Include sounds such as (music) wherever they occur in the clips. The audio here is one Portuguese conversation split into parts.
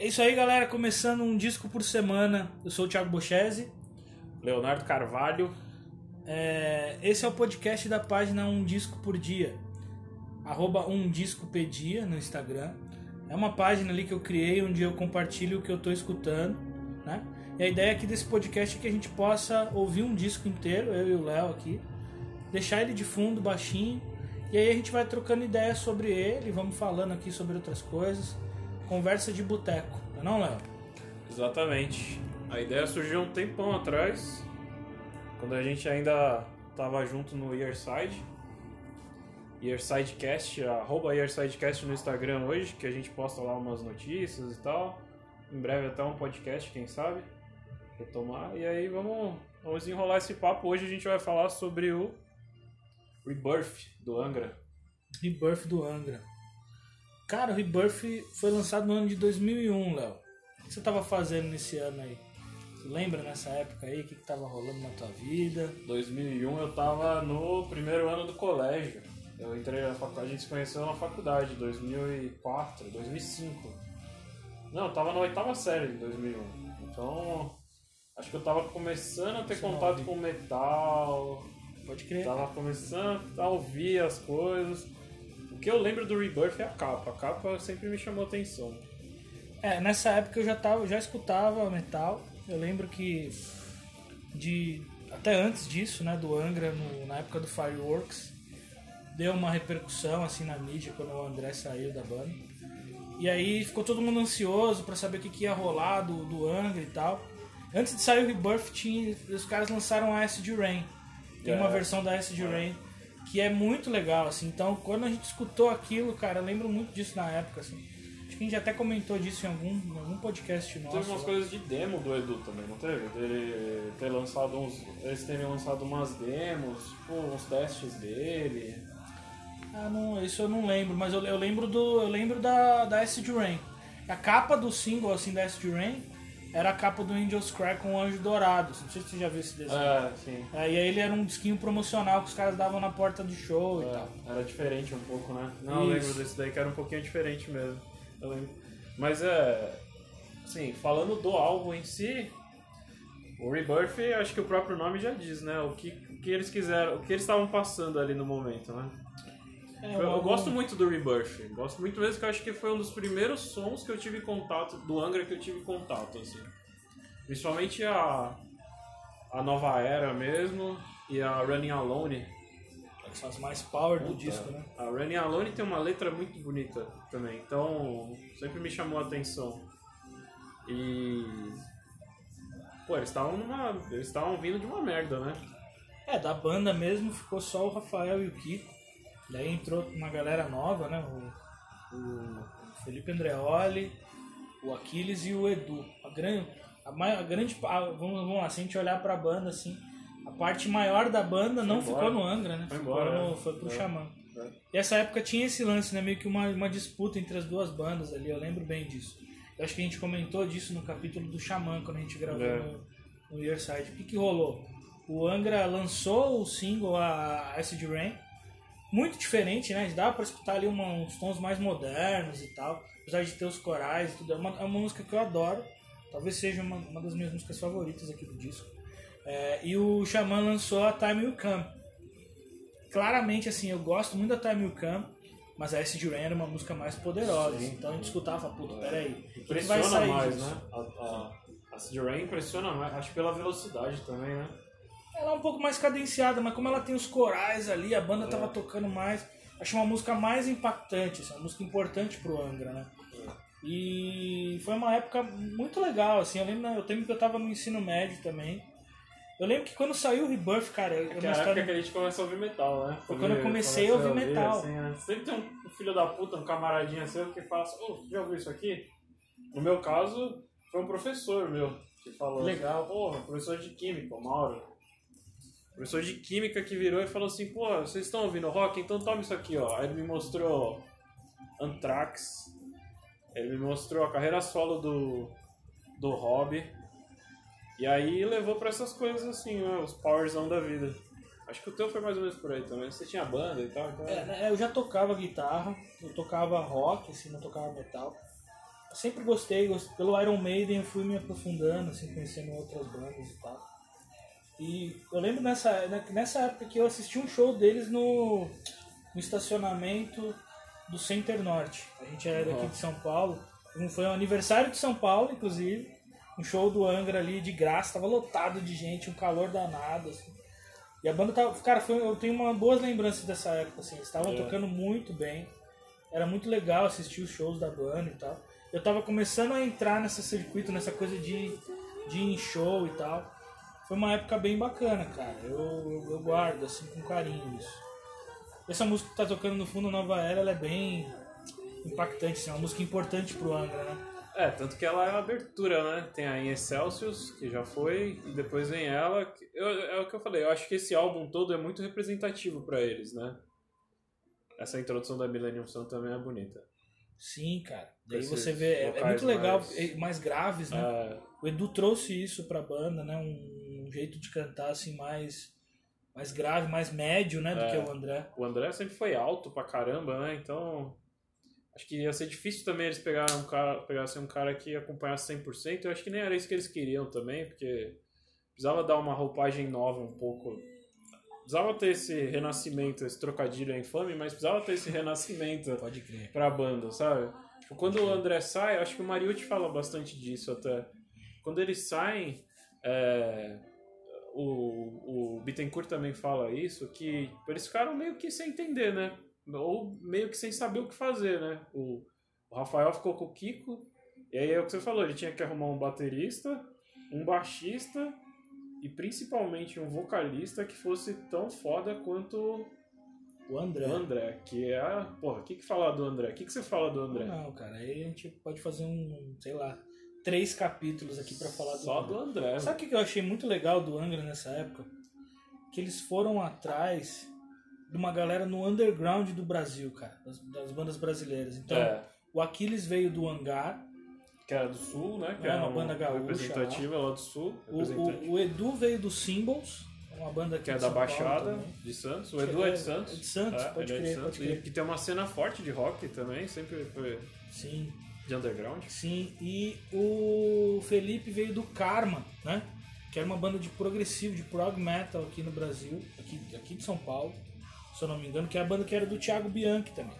É isso aí, galera. Começando um disco por semana. Eu sou o Thiago Bochese. Leonardo Carvalho. É, esse é o podcast da página Um Disco por Dia. Arroba Um Disco Pedia no Instagram. É uma página ali que eu criei onde eu compartilho o que eu estou escutando. Né? E a ideia aqui desse podcast é que a gente possa ouvir um disco inteiro, eu e o Léo aqui. Deixar ele de fundo, baixinho. E aí a gente vai trocando ideias sobre ele, vamos falando aqui sobre outras coisas. Conversa de boteco, não é não, Léo? Exatamente. A ideia surgiu um tempão atrás, quando a gente ainda tava junto no Earside. Earsidecast, arroba Earsidecast no Instagram hoje, que a gente posta lá umas notícias e tal. Em breve até um podcast, quem sabe, retomar. E aí vamos, vamos enrolar esse papo. Hoje a gente vai falar sobre o Rebirth do Angra. Rebirth do Angra. Cara, o Rebirth foi lançado no ano de 2001, Léo. O que você tava fazendo nesse ano aí? Você lembra nessa época aí? O que, que tava rolando na tua vida? 2001 eu tava no primeiro ano do colégio. Eu entrei na faculdade, a gente se conheceu na faculdade, 2004, 2005. Não, eu tava na oitava série de 2001. Então, acho que eu tava começando a ter contato com metal, Pode crer. tava começando a ouvir as coisas. O que eu lembro do Rebirth é a capa. A capa sempre me chamou atenção. É, nessa época eu já tava, já escutava metal. Eu lembro que de até antes disso, né, do Angra no- na época do Fireworks, deu uma repercussão assim na mídia quando o André saiu da banda. E aí ficou todo mundo ansioso pra saber o que, que ia rolar do, do Angra e tal. Antes de sair o Rebirth, tinha, os caras lançaram a Acid Rain. Tem uma É. versão da Acid Rain que é muito legal, assim. Então, quando a gente escutou aquilo, cara, eu lembro muito disso na época, assim. Acho que a gente até comentou disso em algum, em algum podcast nosso. Teve umas lá. coisas de demo do Edu também, não teve? Dele ter lançado uns. Eles terem lançado umas demos, tipo, uns testes dele. Ah, não, isso eu não lembro, mas eu, eu lembro do. Eu lembro da, da Acid Rain. A capa do single assim da Acid Rain era a capa do Angel's Cry com o Anjo Dourado. Não sei se você já viu esse desenho. É, sim. É, e aí ele era um disquinho promocional que os caras davam na porta do show e É, tal. era diferente um pouco, né? Não, eu Isso. lembro desse daí que era um pouquinho diferente mesmo. Eu lembro. Mas é. Assim, falando do álbum em si, o Rebirth, acho que o próprio nome já diz, né? O que, o que eles quiseram, o que eles estavam passando ali no momento, né? É, eu, eu gosto muito do Rebirth. Gosto muito mesmo, que eu acho que foi um dos primeiros sons que eu tive contato, do Angra que eu tive contato, assim. Principalmente a, a nova era mesmo e a Running Alone. que São as mais power do Puta, disco, né? A Running Alone tem uma letra muito bonita também, então sempre me chamou a atenção. E. Pô, eles estavam numa. Eles estavam vindo de uma merda, né? É, da banda mesmo ficou só o Rafael e o Kiko. Daí entrou uma galera nova, né? O, o Felipe Andreoli, o Aquiles e o Edu. A grande, a, a grande a- vamos, vamos lá, se a gente olhar pra banda assim, a parte maior da banda não embora. ficou no Angra, né? Foi ficou embora, no, foi pro É. Xamã. É. E essa época tinha esse lance, né? Meio que uma, uma disputa entre as duas bandas ali, eu lembro bem disso. Eu acho que a gente comentou disso no capítulo do Xamã, quando a gente gravou É. no, no Earside. O que, que rolou? O Angra lançou o single, a Acid Rain, muito diferente, né? Dá pra escutar ali uma- uns tons mais modernos e tal, apesar de ter os corais e tudo. É uma, é uma música que eu adoro, talvez seja uma, uma das minhas músicas favoritas aqui do disco. É, e o Xamã lançou a Time Will Come. Claramente, assim, eu gosto muito da Time Will Come, mas a Acid Rain era uma música mais poderosa. Sim. Então a gente escutava falava, puta, peraí, o que Impressiona vai sair mais, disso? né? A, a, a Sid Rain impressiona mais, acho que pela velocidade também, né? Ela é um pouco mais cadenciada, mas como ela tem os corais ali, a banda tava tocando mais. Acho uma música mais impactante, assim, uma música importante pro Angra, né? E foi uma época muito legal, assim. Eu lembro, eu lembro que eu tava no ensino médio também. Eu lembro que quando saiu o Rebirth, cara, eu Que é a uma época história- que a gente começa a ouvir metal, né? Foi quando eu comecei a ouvir metal. assim, né? Sempre tem um filho da puta, um camaradinha seu que fala assim, ô, já ouviu isso aqui? No meu caso, foi um professor meu que falou. Legal. Assim, Porra, professor de química, o Mauro. Professor de química que virou e falou assim, pô, vocês estão ouvindo rock? Então toma isso aqui, ó. Aí ele me mostrou Anthrax. Ele me mostrou a carreira solo do, do Hobby. E aí levou pra essas coisas assim, né? Os powerzão da vida. Acho que o teu foi mais ou menos por aí também. Você tinha banda e tal, então... É, né, eu já tocava guitarra, eu tocava rock, assim, não tocava metal. sempre gostei, gost- pelo Iron Maiden eu fui me aprofundando, assim, conhecendo outras bandas e tal. E eu lembro nessa, né, nessa época que eu assisti um show deles no, no estacionamento do Center Norte. A gente era daqui de São Paulo. Foi um aniversário de São Paulo, inclusive. Um show do Angra ali de graça, tava lotado de gente, um calor danado, assim. E a banda tava. Cara, foi, eu tenho uma boas lembranças dessa época, assim. Eles estavam É. tocando muito bem. Era muito legal assistir os shows da banda e tal. Eu tava começando a entrar nesse circuito, nessa coisa de, de ir em show e tal. Foi uma época bem bacana, cara. Eu, eu, guardo, assim, com carinho isso. Essa música que tá tocando no fundo, Nova Era, ela é bem impactante, assim, é uma música importante pro Angra, né? É, tanto que ela é a abertura, né? Tem a em Excelsius, que já foi, e depois vem ela. que- eu- é o que eu falei, eu acho que esse álbum todo é muito representativo pra eles, né? Essa introdução da Millennium Sun também é bonita. Sim, cara. Daí você vê, é, é muito legal, mais- mais, mais graves, né? É, O Edu trouxe isso pra banda, né? Um, um jeito de cantar assim mais mais grave, mais médio, né, do É. que o André. o André sempre foi alto pra caramba, né? Então. Acho que ia ser difícil também eles pegarem um cara, pegassem um cara que acompanhasse 100%. Eu acho que nem era isso que eles queriam também, porque precisava dar uma roupagem nova um pouco. Precisava ter esse renascimento, esse trocadilho é infame, mas precisava ter esse renascimento Pode crer. pra banda, sabe? Tipo, Quando o André sai, eu acho que o Mariucci fala bastante disso até. Quando eles saem, é, o, o Bittencourt também fala isso, que eles ficaram meio que sem entender, né? Ou meio que sem saber o que fazer, né? O, o Rafael ficou com o Kiko, e aí é o que você falou, ele tinha que arrumar um baterista, um baixista e principalmente um vocalista que fosse tão foda quanto O André. o André, que é. a- Porra, o que, que falar do André? O que, que você fala do André? Não, cara, aí a gente pode fazer um, sei lá, três capítulos aqui pra falar do Só Angra. do André. Sabe o que eu achei muito legal do Angra nessa época? Que eles foram atrás de uma galera no underground do Brasil, cara, das, das bandas brasileiras. Então, É, o Aquiles veio do Hangar, que era do Sul, né? Que É, é uma um banda gaúcha representativa lá do Sul. o, o, o Edu veio do Symbols, uma banda que é da São Paulo Baixada também. de Santos. O Edu é de Santos. É de Santos, É, pode ele é de crer, pode Santos. crer. E que tem uma cena forte de rock também, sempre foi Sim, de underground. sim. E o Felipe veio do Karma, né? Que era uma banda de progressivo, de prog metal aqui no Brasil, aqui, aqui de São Paulo, se eu não me engano, que é a banda que era do Thiago Bianchi também.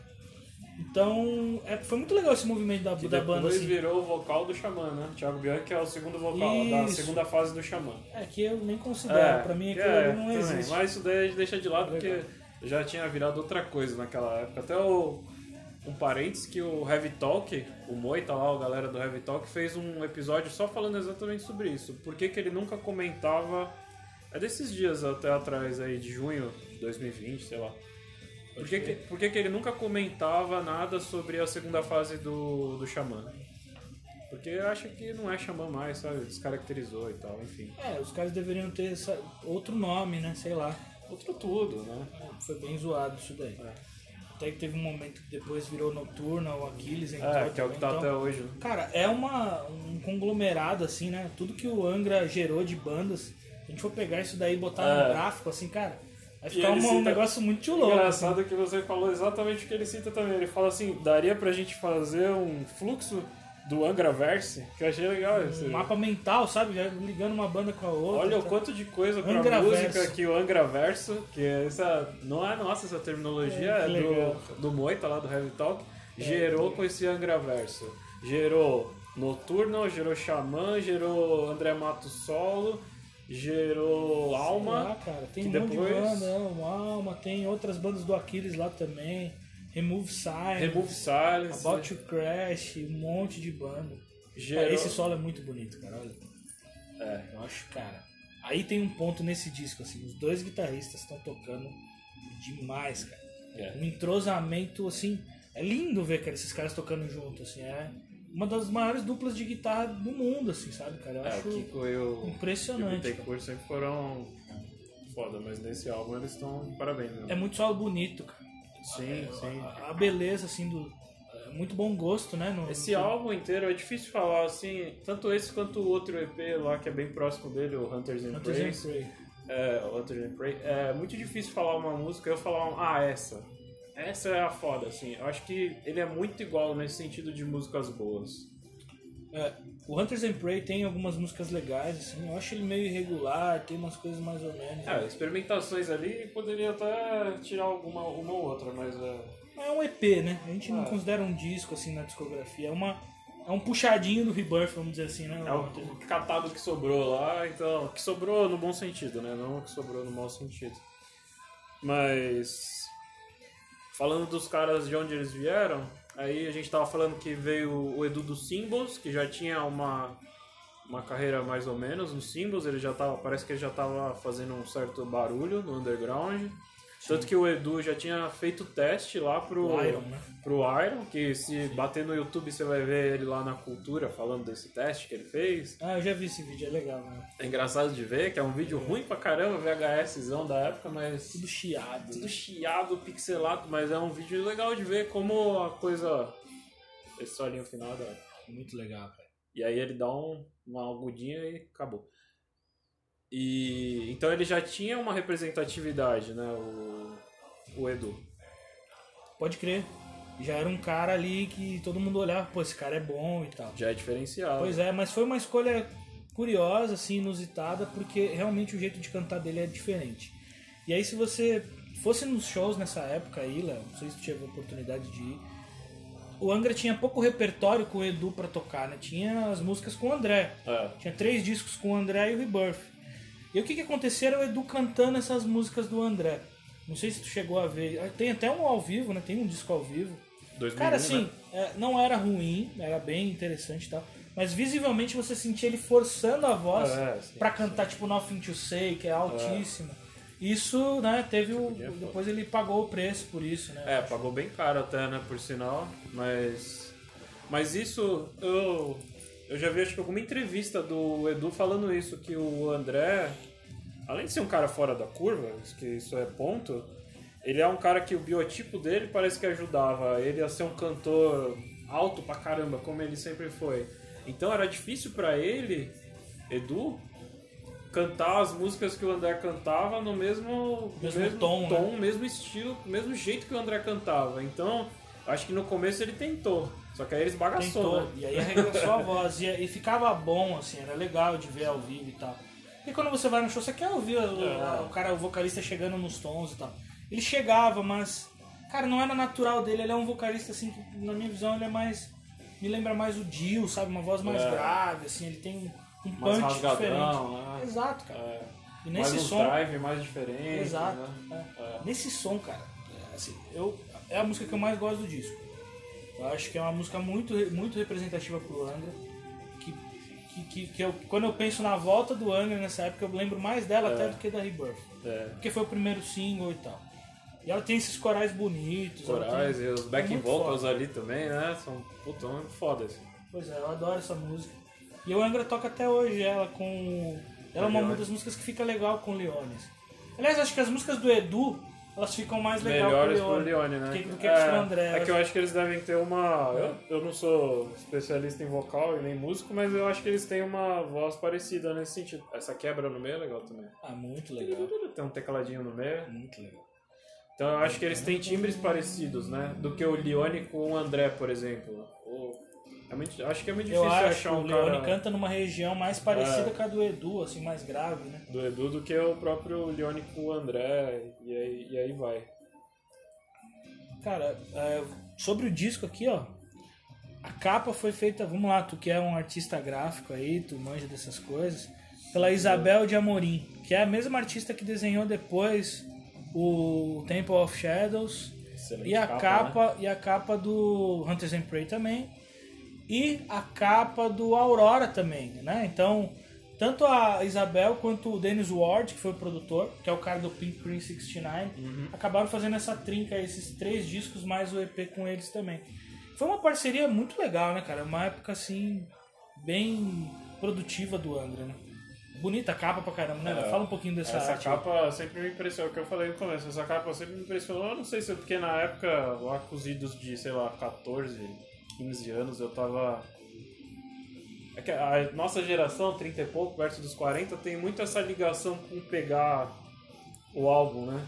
Então, é, foi muito legal esse movimento da, Que da depois banda, assim. virou o vocal do Xamã, né? Thiago Bianchi é o segundo vocal da Isso. segunda fase do Xamã. É que eu nem considero, pra mim que aquilo ali não também. existe. Mas isso daí a gente deixa de lado Legal. porque já tinha virado outra coisa naquela época. Até o, um parênteses que o Heavy Talk, o Moita lá, a galera do Heavy Talk, fez um episódio só falando exatamente sobre isso. Por que, que ele nunca comentava. É desses dias até atrás aí, de junho de 2020, sei lá. Por que, que, por que, que ele nunca comentava nada sobre a segunda fase do, do Xamã? Porque acha que não é Xamã mais, sabe? Descaracterizou e tal, enfim. É, os caras deveriam ter outro nome, né? Sei lá. Outro tudo, né? Foi bem zoado isso daí. É. Até que teve um momento que depois virou Noturna, o Aquiles entrou. É, que é o que tá também, até então, hoje. né? Cara, é uma, um conglomerado, assim, né? Tudo que o Angra gerou de bandas, se a gente for pegar isso daí e botar É. no gráfico, assim, cara, vai ficar uma- um cita- negócio muito louco. assim. Engraçado que você falou exatamente o que ele cita também. Ele fala assim, daria pra gente fazer um fluxo do Angraverse, que eu achei legal. Um mapa mental, sabe? Ligando uma banda com a outra. Olha o tá? quanto de coisa pra Angraverso. música que o Angraverso, que essa não é nossa essa terminologia, É, é, do, do Moita lá do Heavy Talk, gerou com esse Angraverso. Gerou Noturno, gerou Xamã, gerou André Matos Solo, gerou Alma. Ah, cara, tem que um depois- de banda, é, o Alma, tem outras bandas do Aquiles lá também. Remove Silence, Remove Silence. About to Crash, um monte de banda. gerou... Cara, esse solo é muito bonito, cara. Olha. É. Eu acho, cara. Aí tem um ponto nesse disco, assim, os dois guitarristas estão tocando demais, cara. É. Um entrosamento, assim, é lindo ver, cara, esses caras tocando junto, assim, é uma das maiores duplas de guitarra do mundo, assim, sabe, cara? Eu É, acho o Kiko e o, impressionante, o cara. Bittencourt sempre foram foda, mas nesse álbum eles estão de parabéns. Né? É muito solo bonito, cara. Sim, sim. A, a beleza, assim, do. É muito bom gosto, né? no- Esse álbum inteiro é difícil falar assim, tanto esse quanto o outro EP lá que é bem próximo dele, o Hunters and Hunters Prey. and Prey. É, Hunters and Prey. É muito difícil falar uma música eu falar, um, ah, essa. Essa é a foda, assim. Eu acho que ele é muito igual nesse sentido de músicas boas. É, o Hunters and Prey tem algumas músicas legais, assim, eu acho ele meio irregular, tem umas coisas mais ou menos. É, experimentações ali poderia até tirar alguma uma ou outra, mas é. É um EP, né? A gente não Ah. considera um disco assim na discografia, é uma é um puxadinho do Rebirth, vamos dizer assim, né? É o o catado que sobrou lá, então. Que sobrou no bom sentido, né? Não que sobrou no mau sentido. Mas. Falando dos caras de onde eles vieram, aí a gente tava falando que veio o Edu dos Symbols, que já tinha uma, uma carreira mais ou menos nos Symbols, ele já tava. Parece que ele já tava fazendo um certo barulho no underground. Tanto que o Edu já tinha feito teste lá pro O Iron, né? pro Iron, que se bater no YouTube você vai ver ele lá na cultura falando desse teste que ele fez. Ah, eu já vi esse vídeo, é legal, né? É engraçado de ver, que é um vídeo ruim pra caramba, VHSzão da época, mas Tudo chiado. tudo chiado, pixelado, mas é um vídeo legal de ver como a coisa. Esse olhinho final da. Muito legal, cara. E aí ele dá um, uma agudinha e acabou. E então ele já tinha uma representatividade, né? O, o Edu. Pode crer. Já era um cara ali que todo mundo olhava, pô, esse cara é bom e tal. Já é diferenciado. Pois é, mas foi uma escolha curiosa, assim, inusitada, porque realmente o jeito de cantar dele é diferente. E aí, se você fosse nos shows nessa época aí, Léo, não sei se tu teve a oportunidade de ir, o Angra tinha pouco repertório com o Edu pra tocar, né? Tinha as músicas com o André. É. Tinha três discos com o André e o Rebirth. E o que que acontecia era o Edu cantando essas músicas do André. Não sei se tu chegou a ver. Tem até um ao vivo, né? Tem um disco ao vivo. 2001, Cara, né? assim, é, não era ruim, era bem interessante e tal. Mas visivelmente você sentia ele forçando a voz É, sim, pra cantar, tipo, Nothing to Say, que é altíssimo. Isso, né, teve o. Pô. Depois ele pagou o preço por isso, né? É, pagou bem caro até, né, por sinal, mas mas isso eu eu já vi acho que alguma entrevista do Edu falando isso que o André, além de ser um cara fora da curva, isso que isso é ponto, ele é um cara que o biotipo dele parece que ajudava ele a ser um cantor alto pra caramba, como ele sempre foi. Então era difícil pra ele, Edu, cantar as músicas que o André cantava no mesmo, Mesmo tom, né? mesmo estilo, mesmo jeito que o André cantava. Então, acho que no começo ele tentou. Só que aí ele esbagaçou, Tentou, né? e aí arregaçou a voz. E, e ficava bom, assim, era legal de ver ao vivo e tal. E quando você vai no show, você quer ouvir o, É. o cara, o vocalista chegando nos tons e tal. Ele chegava, mas, cara, não era natural dele. Ele é um vocalista, assim, que, na minha visão, ele é mais. Me lembra mais o Dio, sabe? Uma voz mais É. grave, assim, ele tem um, um Mais punch diferente. né? Exato, cara. É. E mais nesse uns som. drive mais diferente. Exato. Né? é. É. Nesse som, cara, é, assim, eu, é a música que eu mais gosto do disco. Eu acho que é uma música muito, muito representativa pro Angra. Que, que, que, que eu, quando eu penso na volta do Angra nessa época, eu lembro mais dela É. até do que da Rebirth. É. Porque foi o primeiro single e tal. E ela tem esses corais bonitos. Corais tem- e os é muito vocals foda. ali também, né? São puta, muito foda assim. Pois é, eu adoro essa música. E o Angra toca até hoje ela com. Ela é uma Leone. das músicas que fica legal com o Leones. Aliás, acho que as músicas do Edu, elas ficam mais legal Melhores com pro o Leone. Né? do que- do que pro André. É que eu acho que eles devem ter uma. Eu, eu não sou especialista em vocal e nem músico, mas eu acho que eles têm uma voz parecida nesse sentido. Essa quebra no meio é legal também. Ah, muito legal. Tem um tecladinho no meio. Muito legal. Então eu acho que eles têm timbres parecidos, né? Do que o Leone com o André, por exemplo. O- é muito- acho que é muito Eu difícil acho que achar o um Leone cara canta numa região mais parecida É. com a do Edu, assim, mais grave, né? do Edu do que o próprio Leone com o André. E aí, e aí vai. Cara, é, sobre o disco aqui, ó. A capa foi feita, vamos lá, tu que é um artista gráfico aí, tu manja dessas coisas, pela Isabel de Amorim, que é a mesma artista que desenhou depois o Temple of Shadows Excelente e a capa, capa, e a capa do Hunters and Prey também e a capa do Aurora também, né? Então, tanto a Isabel quanto o Dennis Ward, que foi o produtor, que é o cara do Pink Cream 69, acabaram fazendo essa trinca, esses três discos mais o EP com eles também. Foi uma parceria muito legal, né, cara? Uma época assim bem produtiva do Angra, né? Bonita capa pra caramba, né? É. Fala um pouquinho dessa Essa arte. capa sempre me impressionou, o que eu falei no começo, essa capa sempre me impressionou, eu não sei se é porque na época, lá cozidos de, sei lá, 14, 15 anos, eu tava... É que a nossa geração, 30 e pouco, perto dos 40, tem muito essa ligação com pegar o álbum, né?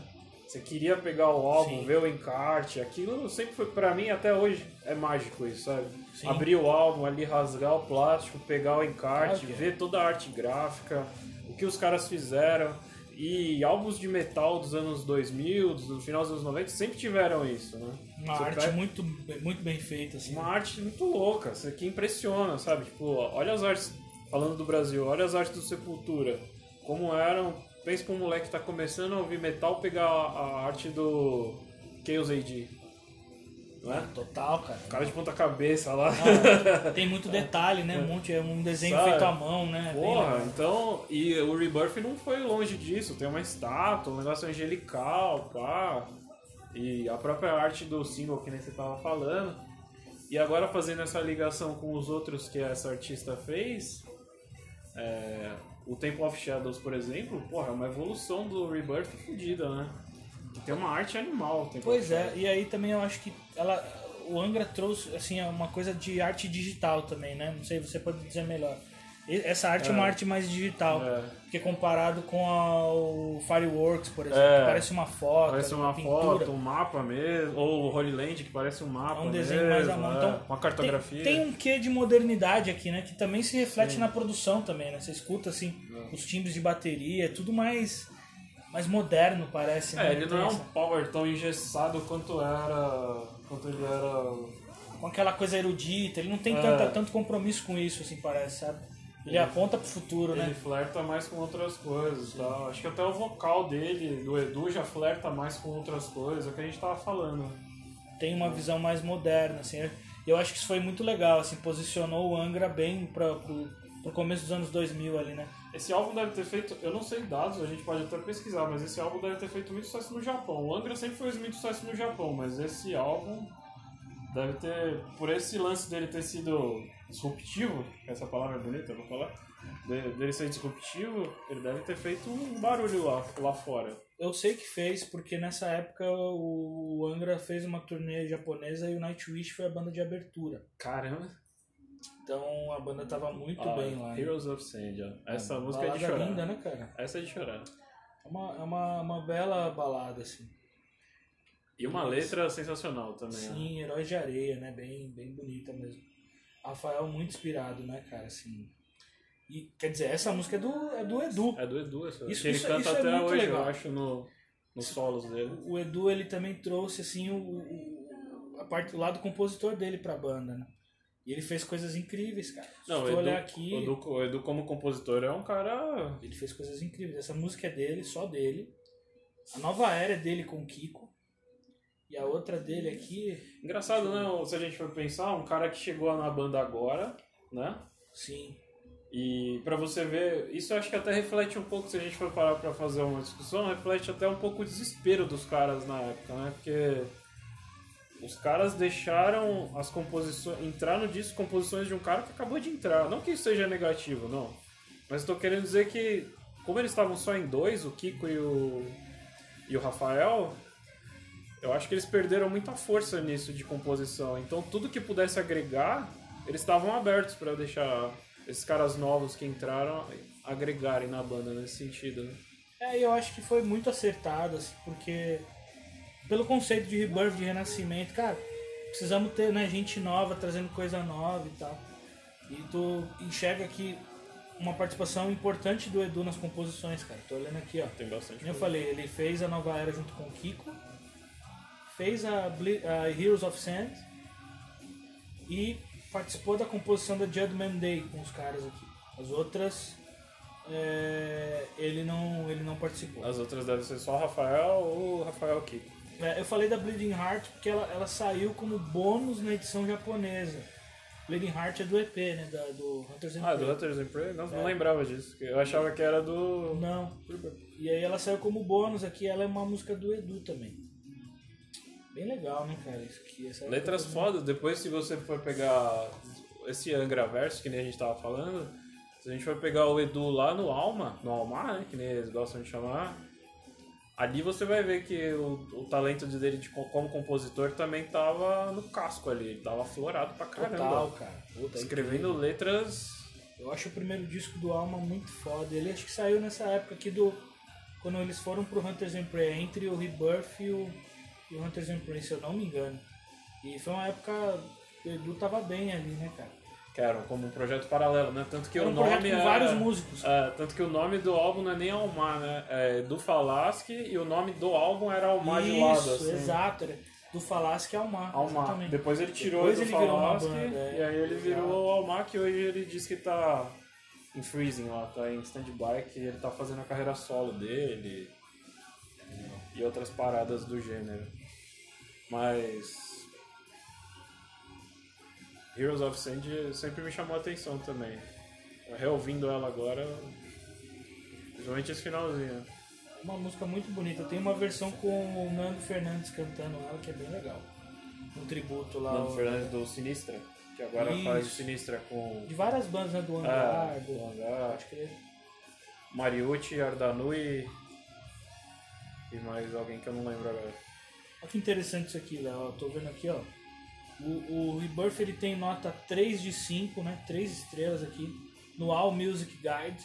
Você queria pegar o álbum, Sim. ver o encarte, aquilo sempre foi, pra mim, até hoje, é mágico isso, sabe? Sim. Abrir o álbum ali, rasgar o plástico, pegar o encarte, é. ver toda a arte gráfica, o que os caras fizeram. E álbuns de metal dos anos 2000, do final dos anos 90, sempre tiveram isso, né? Uma Você arte pega- muito, muito bem feita, assim. uma arte muito louca, isso aqui impressiona, sabe? Tipo, olha as artes, falando do Brasil, olha as artes do Sepultura, como eram. Pensa pra um moleque que tá começando a ouvir metal pegar a, a arte do Chaos AD. Não é? Total, cara. Cara de ponta cabeça lá. (laughs) Tem muito detalhe, né? Um monte, é um desenho Sabe? feito à mão, né? Porra, então. E o Rebirth não foi longe disso. Tem uma estátua, um negócio angelical, pá. E a própria arte do single que nem você tava falando. E agora fazendo essa ligação com os outros que essa artista fez. é, o Temple of Shadows, por exemplo, porra, é uma evolução do Rebirth fodida, né? Tem uma arte animal. Temple Pois é, e aí também eu acho que ela, o Angra trouxe assim uma coisa de arte digital também, né? Não sei, você pode dizer melhor. Essa arte é, uma É. arte mais digital, É. porque comparado com a- o Fireworks, por exemplo, É. que parece uma foto, Parece uma, uma pintura. foto, um mapa mesmo, ou o Holy Land que parece um mapa É um desenho mesmo, mais à mão. é, Então, uma cartografia. Tem, tem um quê de modernidade aqui, né? Que também se reflete na produção também, né? Você escuta assim É. os timbres de bateria, é tudo mais mais moderno parece. É, né? ele não é um power tão engessado quanto era. quanto ele era. com aquela coisa erudita, ele não tem É. tanta, tanto compromisso com isso, assim, parece, sabe? Ele aponta pro futuro, Ele né? flerta mais com outras coisas e tal. Acho que até o vocal dele, do Edu, já flerta mais com outras coisas, é o que a gente tava falando. Tem uma visão mais moderna, assim. Eu- Eu acho que isso foi muito legal, assim, posicionou o Angra bem pra, pro, pro começo dos anos 2000 ali, né? Esse álbum deve ter feito, eu não sei dados, a gente pode até pesquisar, mas esse álbum deve ter feito muito sucesso no Japão. O Angra sempre fez muito sucesso no Japão, mas esse álbum deve ter, por esse lance dele ter sido disruptivo, essa palavra é bonita, eu vou falar, de- dele ser disruptivo, ele deve ter feito um barulho lá, lá fora. Eu sei que fez, porque nessa época o Angra fez uma turnê japonesa e o Nightwish foi a banda de abertura. Caramba! Então a banda tava muito Ah, bem lá. Heroes of Sandia. Essa música é de chorar. linda, né, cara? Essa é de chorar. É uma, é uma, uma bela balada, assim. E uma letra sensacional também. né? Sim, Heróis de Areia, né? Bem, bem bonita mesmo. Rafael muito inspirado, né, cara, assim. E, quer dizer, essa música é do, é do Edu. É do Edu essa. Isso- ele isso- canta isso é até muito hoje, legal. eu acho, no, nos solos dele. O Edu, ele também trouxe, assim, o, o- a parte, o lado compositor dele pra banda, né? E ele fez coisas incríveis, cara. Se Não, tu Edu, olhar aqui, o Edu, o Edu como compositor é um cara... ele fez coisas incríveis. Essa música é dele, só dele. A nova era é dele com o Kiko. E a outra dele aqui, Engraçado, né? Se a gente for pensar, um cara que chegou na banda agora, né? sim. E pra você ver, isso acho que até reflete um pouco, se a gente for parar pra fazer uma discussão, reflete até um pouco o desespero dos caras na época, né? Porque os caras deixaram as composições, entrar no disco composições de um cara que acabou de entrar. Não que isso seja negativo, não. Mas estou querendo dizer que, como eles estavam só em dois, o Kiko e o, e o Rafael, eu acho que eles perderam muita força nisso de composição. Então tudo que pudesse agregar, eles estavam abertos para deixar esses caras novos que entraram agregarem na banda nesse sentido. Né? É, eu acho que foi muito acertado, assim, porque pelo conceito de rebirth, de renascimento, cara, precisamos ter né, gente nova trazendo coisa nova e tal. E tu enxerga aqui uma participação importante do Edu nas composições, cara. Tô olhando aqui, ó. Tem bastante. Como eu falei, ele fez a nova era junto com o Kiko, fez a, Ble- a Heroes of Sand e participou da composição da Judgment Day com os caras aqui. As outras é, ele não ele não participou. As outras devem ser só o Rafael ou o Rafael Kiko. É, eu falei da Bleeding Heart porque ela, ela saiu como bônus na edição japonesa. Bleeding Heart é do EP, né? Da, do Hunters and Ah, do. Hunters and Prey? Não, não É. lembrava disso. Eu achava que era do... Não. E aí ela saiu como bônus aqui, ela é uma música do Edu também. Bem legal, né, cara? Isso aqui, Letras fodas. Depois, se você for pegar esse Angra Verso, que nem a gente tava falando, se a gente for pegar o Edu lá no Alma, no Almar, né, que nem eles gostam de chamar, ali você vai ver que o, o talento de- dele de, co- como compositor também tava no casco ali. Ele tava aflorado pra caramba. Total, cara. Puta, é Escrevendo incrível. letras... Eu acho o primeiro disco do Alma muito foda. Ele acho que saiu nessa época aqui do quando eles foram pro Hunters and Prey, entre o Rebirth e o, e o Hunters and Prey, se eu não me engano. E foi uma época. O Edu tava bem ali, né, cara? Que era como um projeto paralelo, né? Tanto que Era o um nome com é... vários músicos. É, tanto que o nome do álbum não é nem Almar, né? É do Falasque e o nome do álbum era Almar de lado, Isso, assim. exato. Do Falasque ao Mar. Almar. exatamente. Depois ele tirou Depois do ele Falasque banda, é. e aí ele virou o Almar, que hoje ele diz que tá em freezing lá, tá em stand-by, que ele tá fazendo a carreira solo dele e outras paradas do gênero. Mas Heroes of Sand sempre me chamou a atenção também. Reouvindo ela agora, principalmente esse finalzinho. Uma música muito bonita. Tem uma versão com o Nando Fernandes cantando ela que é bem legal. Um tributo lá. Nando ao- Fernandes do Sinistra, que agora Isso. faz Sinistra com De várias bandas, né? Do Hangar, Ah, do do Hangar. Pode crer. Mariucci, Ardanui e mais alguém que eu não lembro agora. Olha que interessante isso aqui, Léo. Eu Tô vendo aqui, ó. O, o Rebirth ele tem nota 3 de 5, né? 3 estrelas aqui. No All Music Guide,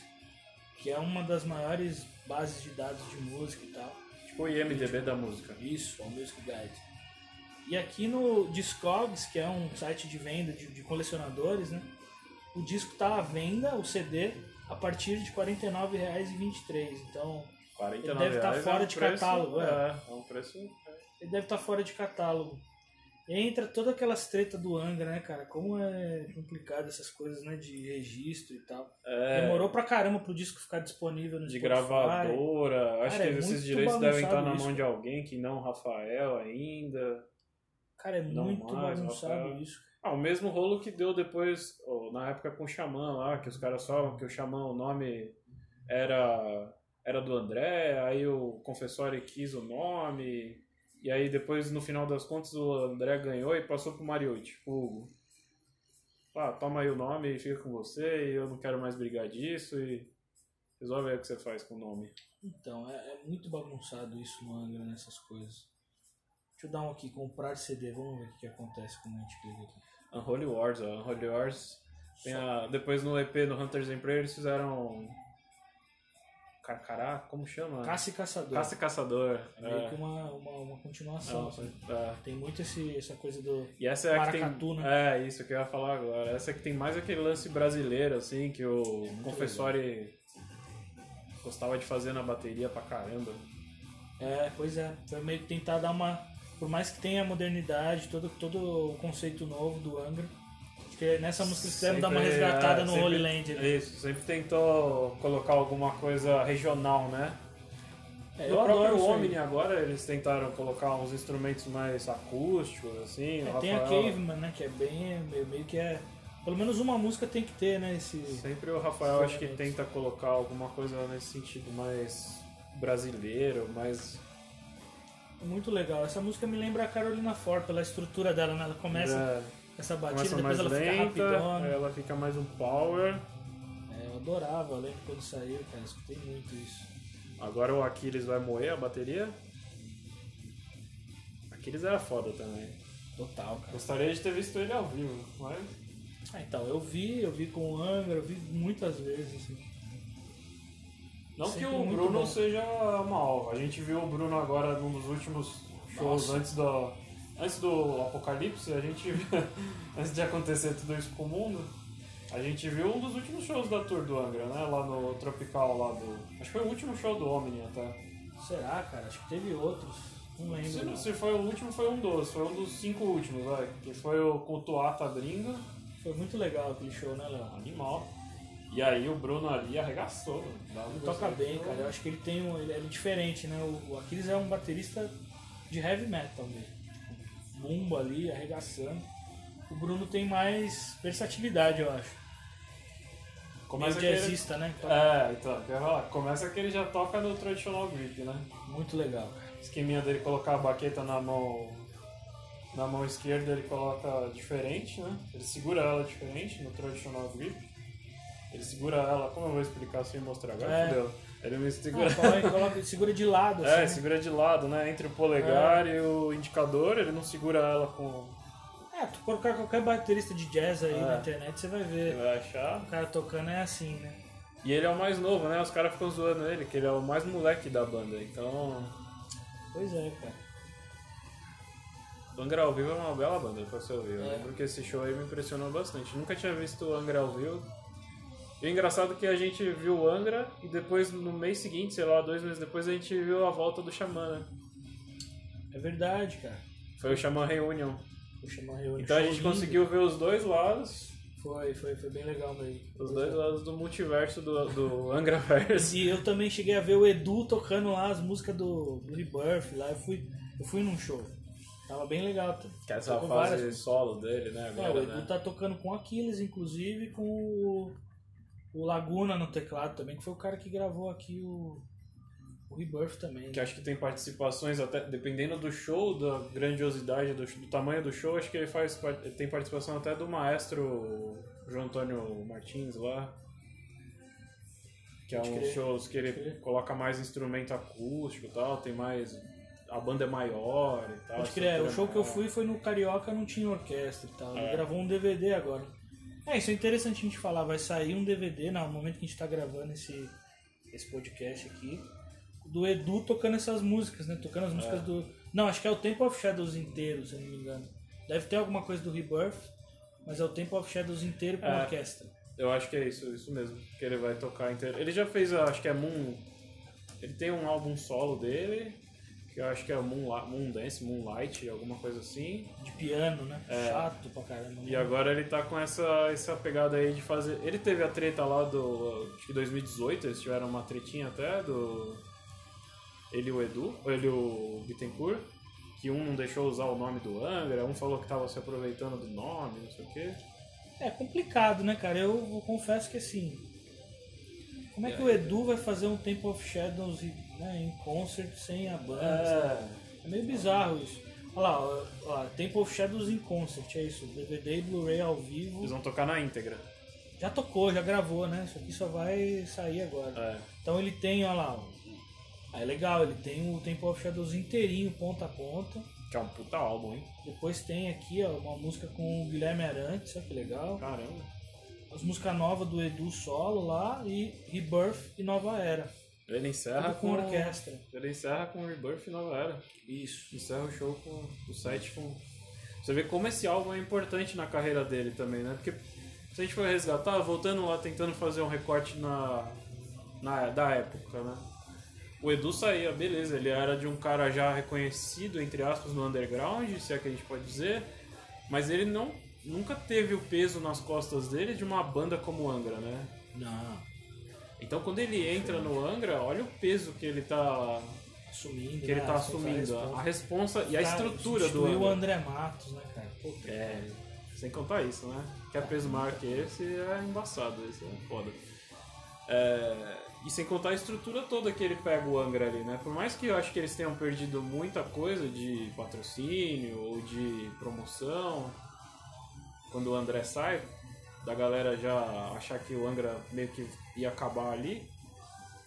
que é uma das maiores bases de dados de música e tal. Tipo o IMDB da música. Isso, All Music Guide. E aqui no Discogs, que é um site de venda de, de colecionadores, né? O disco tá à venda, o CD, a partir de R$ 49,23. Então, 49 Ele deve estar reais fora é um de preço- catálogo, é. É, é um preço. ele deve estar fora de catálogo. E entra toda aquelas treta do Angra, né, cara? Como é complicado essas coisas, né? De registro e tal. É, Demorou pra caramba pro disco ficar disponível no de Spotify. gravadora. Acho Cara, que é esses direitos devem estar na mão isso. de alguém que não o Rafael ainda. Cara, é Não muito mais, bagunçado Rafael. isso. Ah, o mesmo rolo que deu depois, ó, na época com o Xamã lá, que os caras falam que o Xamã, o nome era, era do André, aí o Confessori quis o nome, e aí depois, no final das contas, o André ganhou e passou pro Mariotti, pro Hugo. Ah, toma aí o nome e fica com você, e eu não quero mais brigar disso, e resolve aí o que você faz com o nome. Então, é, é muito bagunçado isso no Angra, nessas coisas. Deixa eu dar um aqui, comprar CD. Vamos ver o que, que acontece quando a gente clica aqui. Unholy Wars, ó, Unholy Wars. Tem a, depois no EP, no Hunters and Prey, eles fizeram... Carcará, como chama? Caça e Caçador. Caça e Caçador. É meio é. que uma, uma, uma continuação. É. Tem muito esse, essa coisa do. E essa é Maracatu, tem. né? É, isso que eu ia falar agora. Essa é que tem mais aquele lance brasileiro, assim, que o muito Confessori gostava de fazer na bateria pra caramba. É, pois é. Foi meio que tentar dar uma. Por mais que tenha a modernidade, todo, todo o conceito novo do Angra. Acho que nessa música eles quiseram dar uma resgatada é, no sempre- Holy Land. né? Isso, sempre tentou colocar alguma coisa regional, né? É, eu adoro aí. Omni agora eles tentaram colocar uns instrumentos mais acústicos, assim. o É, tem a Caveman, né? Que é bem. meio, que é. Pelo menos uma música tem que ter, né? Esse. Sempre o Rafael acho que tenta colocar alguma coisa nesse sentido mais brasileiro, mais. É Muito legal. Essa música me lembra a Carolina For pela estrutura dela, né? Ela começa é, essa batida, começa depois mais ela fica lenta, aí rapidona. ela fica mais um power. É, eu adorava, eu lembro quando saiu, cara, escutei muito isso. Agora o Aquiles vai moer a bateria. Aquiles era foda também. Total, cara. Gostaria de ter visto ele ao vivo, mas. Ah, então, eu vi, eu vi com o Angra, eu vi muitas vezes, assim. Não que Sempre o muito Bruno bom. seja mal. A gente viu o Bruno agora num dos últimos shows Nossa. antes do, antes do Apocalipse. A gente (laughs) antes de acontecer tudo isso com o mundo, a gente viu um dos últimos shows da tour do Angra, né? Lá no Tropical, lá do. Acho que foi o último show do Omni até. Será, cara? Acho que teve outros. Não lembro. Se, não. se foi o último, foi um dos. Foi um dos cinco últimos, vai. Que foi o com o Tuata Gringa, Foi muito legal aquele show, né, Léo? animal. E aí o Bruno ali arregaçou, Ele toca bem, cara. Eu acho que ele tem um. Ele é diferente, né? O, o Aquiles é um baterista de heavy metal mesmo. Bumbo ali, arregaçando. O Bruno tem mais versatilidade, eu acho. Começa Meio que ele- jazzista, né? É, então, quer falar? Começa que ele já toca no traditional grip, né? Muito legal, cara. Esqueminha dele colocar a baqueta na mão na mão esquerda ele coloca diferente, né? Ele segura ela diferente no traditional grip. Ele segura ela, como eu vou explicar sem mostrar agora? É. Fudeu. Ele me segura. Ah, coloca- segura de lado, assim. É, né? segura de lado, né? Entre o polegar e o indicador, ele não segura ela com. É, tu colocar qualquer baterista de jazz aí É. na internet, você vai ver. Ele vai achar. O cara tocando é assim, né? E ele é o mais novo, né? Os caras ficam zoando ele, que ele é o mais moleque da banda. Então, Pois é, cara. Angra ao vivo é uma bela banda pra você ouvir. Eu É. lembro que esse show aí me impressionou bastante. Nunca tinha visto o Angra ao vivo. E o engraçado é que a gente viu o Angra e depois, no mês seguinte, sei lá, dois meses depois, a gente viu a volta do Xamã, né? É verdade, cara. Foi o Xamã Reunion. Chamar uma reunião. Então a Show gente lindo. conseguiu ver os dois lados, Foi, foi, foi bem legal mesmo. os dois lados do multiverso do, do Angraverse. E eu também cheguei a ver o Edu tocando lá as músicas do, do Rebirth lá. Eu fui, eu fui num show. Tava bem legal. t- Que é essa fase várias- solo dele, né? É, Agora, o Edu né? tá tocando com Aquiles, inclusive, com o, o Laguna no teclado também, que foi o cara que gravou aqui o, o Rebirth também. Que acho que tem participações, até dependendo do show, da grandiosidade, do, do tamanho do show, acho que ele faz ele tem participação até do maestro João Antônio Martins lá. Que é crer, shows que ele coloca mais instrumento acústico e tal, tem mais. A banda é maior e tal. Pode crer, é, o estrutura show é que eu maior. fui foi no Carioca, não tinha orquestra e tal. Ele É. gravou um DVD agora. É, isso é interessante a gente falar. Vai sair um DVD, no momento que a gente tá gravando esse, esse podcast aqui, do Edu tocando essas músicas, né? Tocando as músicas É. do. Não, acho que é o Temple of Shadows inteiro, se eu não me engano. Deve ter alguma coisa do Rebirth, mas é o Temple of Shadows inteiro com É. orquestra. Eu acho que é isso, isso mesmo. Que ele vai tocar inteiro. Ele já fez, acho que é Moon. Ele tem um álbum solo dele, que eu acho que é Moon, Moon Dance, Moonlight, alguma coisa assim. De piano, né? É. Chato pra caramba. E né? agora ele tá com essa, essa pegada aí de fazer. Ele teve a treta lá do. Acho que 2018, eles tiveram uma tretinha até do. Ele e o Edu, ou ele e o Bittencourt, que um não deixou usar o nome do Angra, um falou que tava se aproveitando do nome, não sei o quê. É complicado, né, cara? Eu, eu confesso que assim. Como é que o Edu vai fazer um Temple of Shadows né, em concert sem a banda? sabe? É meio bizarro isso. Olha lá, ó, ó, Temple of Shadows em concert, é isso. DVD e Blu-ray ao vivo. Eles vão tocar na íntegra. Já tocou, já gravou, né? Isso aqui só vai sair agora. É. Então ele tem, olha lá. ó. Ah, é legal, ele tem o Temple of Shadows inteirinho, ponta a ponta. Que é um puta álbum, hein? Depois tem aqui, ó, uma música com o Guilherme Arantes, olha que legal. Caramba. as músicas novas do Edu solo lá e Rebirth e Nova Era. Ele encerra Tudo com orquestra. Ele encerra com Rebirth e Nova Era. Isso. Encerra o show com o set com. Você vê como esse álbum é importante na carreira dele também, né? Porque se a gente for resgatar, voltando lá tentando fazer um recorte na, na da época, né? O Edu saía, beleza, ele era de um cara já reconhecido, entre aspas, no underground, se é que a gente pode dizer, mas ele não nunca teve o peso nas costas dele de uma banda como o Angra, né? Não. Então quando ele entra no Angra, olha o peso que ele tá Assumindo. que ele né, tá a assumindo, a responsa e a estrutura do substituiu o Angra. André Matos, né, cara? Puta. É, sem contar isso, né? Quer peso maior que esse é embaçado, esse é foda. É, e sem contar a estrutura toda que ele pega o Angra ali, né? Por mais que eu acho que eles tenham perdido muita coisa de patrocínio ou de promoção, quando o André sai, da galera já achar que o Angra meio que ia acabar ali,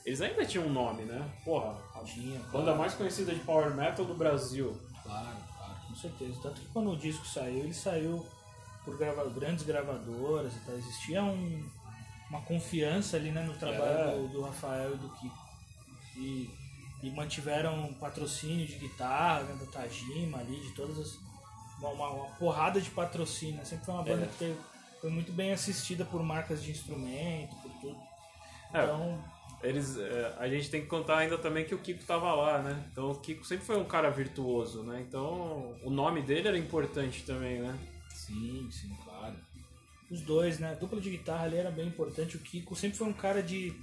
eles ainda tinham um nome, né? Porra, a Tinha, banda claro, mais conhecida de power metal do Brasil. Claro, claro, com certeza. Tanto que quando o disco saiu, ele saiu por grava grandes gravadoras e tal. Existia um- uma confiança ali né, no trabalho É. do, do Rafael e do Kiko. E, e mantiveram patrocínio de guitarra, né, da Tajima ali, de todas as. Uma, uma- uma porrada de patrocínio. Sempre foi uma banda É. que teve- foi muito bem assistida por marcas de instrumento, por tudo. É. Então, Eles, é, a gente tem que contar ainda também que o Kiko tava lá, né? Então o Kiko sempre foi um cara virtuoso, né? Então o nome dele era importante também, né? Sim, sim, claro. Os dois, né? A dupla de guitarra ali era bem importante. O Kiko sempre foi um cara de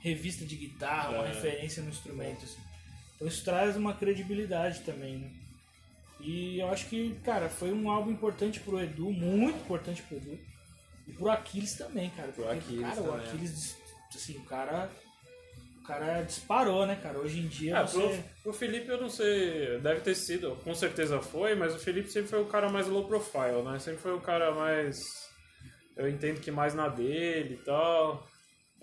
revista de guitarra, uma É. referência no instrumento. Assim. Então isso traz uma credibilidade também, né? E eu acho que, cara, foi um álbum importante pro Edu, muito importante pro Edu. E pro Aquiles também, cara. Pro Porque, Aquiles cara, o também. Aquiles, assim, o cara. O cara disparou, né, cara? Hoje em dia É, você. pro, pro Felipe eu não sei, deve ter sido, com certeza foi, mas o Felipe sempre foi o cara mais low profile, né? Sempre foi o cara mais. Eu entendo que mais na dele e tal.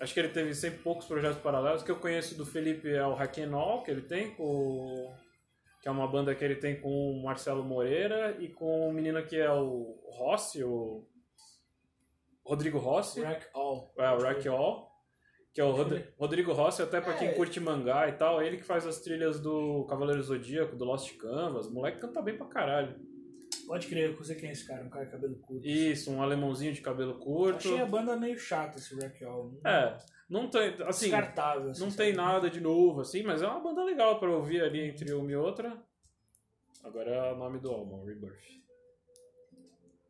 Acho que ele teve sempre poucos projetos paralelos. O que eu conheço do Felipe é o Hack and All, que ele tem com. o- Que é uma banda que ele tem com o Marcelo Moreira e com o menino que é o Rossi, o. Rodrigo Rossi. Rack All. É, o Rack All. Que é o Rod- Rodrigo Rossi, até pra quem É. curte mangá e tal, ele que faz as trilhas do Cavaleiro Zodíaco, do Lost Canvas. O moleque canta bem pra caralho. Pode crer, eu sei quem é esse cara, um cara de cabelo curto. Isso, um alemãozinho de cabelo curto. Achei a banda meio chata esse Wreck All. É, não tem, assim, Descartável. assim, não sabe? tem nada de novo, assim, mas é uma banda legal pra ouvir ali entre uma e outra. Agora é o nome do álbum, Rebirth.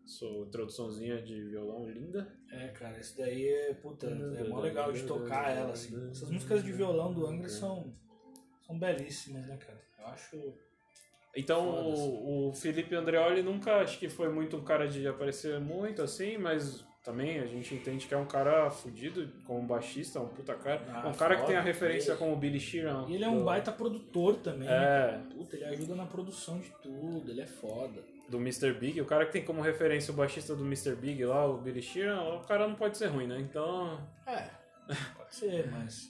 Sua introduçãozinha de violão linda. É, cara, esse daí é, puta, é mó legal de tocar ela, assim. Essas músicas de violão do Angra são, são belíssimas, né, cara? Eu acho... Então o, o Felipe Andreoli nunca acho que foi muito um cara de aparecer muito assim, mas também a gente entende que é um cara fudido como baixista, um puta cara. Ah, um cara que foda, tem a referência como o Billy Sheehan. E ele é um do, baita produtor também? É? Puta, ele ajuda na produção de tudo, ele é foda. do Mr. Big. O cara que tem como referência o baixista do Mr. Big lá, o Billy Sheehan, o cara não pode ser ruim, né? Então. É, pode ser, mas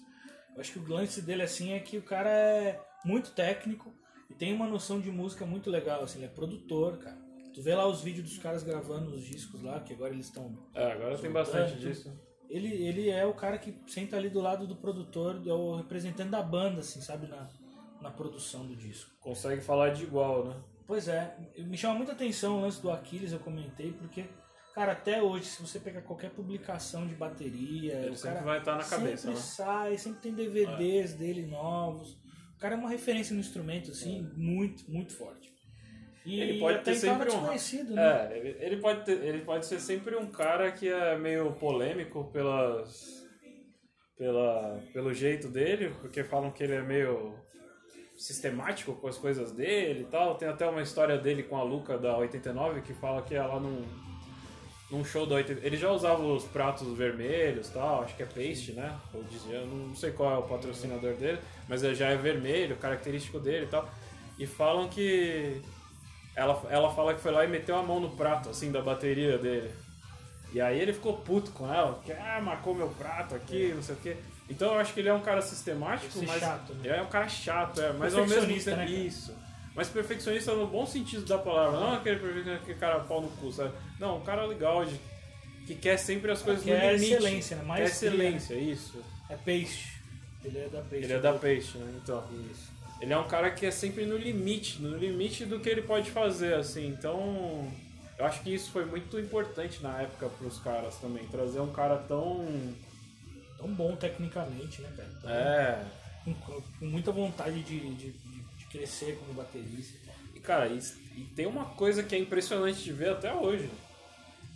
eu acho que o lance dele assim é que o cara é muito técnico e tem uma noção de música muito legal, assim, ele é produtor, cara. Tu vê lá os vídeos dos caras gravando os discos lá, que agora eles estão. É, agora tem bastante disso. Ele, ele é o cara que senta ali do lado do produtor, é o representante da banda, assim, sabe, na, na produção do disco. Consegue falar de igual, né? Pois é, me chama muita atenção o lance do Aquiles, eu comentei, porque, cara, até hoje, se você pegar qualquer publicação de bateria, Ele o sempre cara vai estar na cabeça, sempre né? sai, sempre tem DVDs dele novos. O cara é uma referência no instrumento, assim, muito, muito forte. E Ele pode ter sempre um- desconhecido, né? É, ele, ele pode ter- ele pode ser sempre um cara que é meio polêmico pelas, pela, pelo jeito dele, porque falam que ele é meio sistemático com as coisas dele e tal. Tem até uma história dele com a Luca da 89 que fala que ela num, num show da 89. Ele já usava os pratos vermelhos tal, acho que é paste, né? Ou dizia, não sei qual é o patrocinador dele, mas já é vermelho, característico dele e tal. E falam que ela, ela fala que foi lá e meteu a mão no prato, assim, da bateria dele. E aí ele ficou puto com ela, porque, ah, marcou meu prato aqui, não sei o quê. Então eu acho que ele é um cara sistemático, ser mas. chato, né? Ele é um cara chato, é. Mas ao mesmo tempo. né? Isso. Mas perfeccionista no bom sentido da palavra, não aquele perfeccionista aquele cara pau no cu, sabe? Não, um cara legal, de, que quer sempre as coisas Quer no limite. excelência, né? Quer Maestria, excelência, isso. É peixe. Ele é da peixe. Ele é da peixe, né? Então. Isso. Ele é um cara que é sempre no limite, no limite do que ele pode fazer, assim. Então, eu acho que isso foi muito importante na época pros caras também. Trazer um cara tão. Tão bom tecnicamente, né, cara? Tão- É. Com, com muita vontade de, de, de- crescer como baterista. E, cara, e, e tem uma coisa que é impressionante de ver até hoje.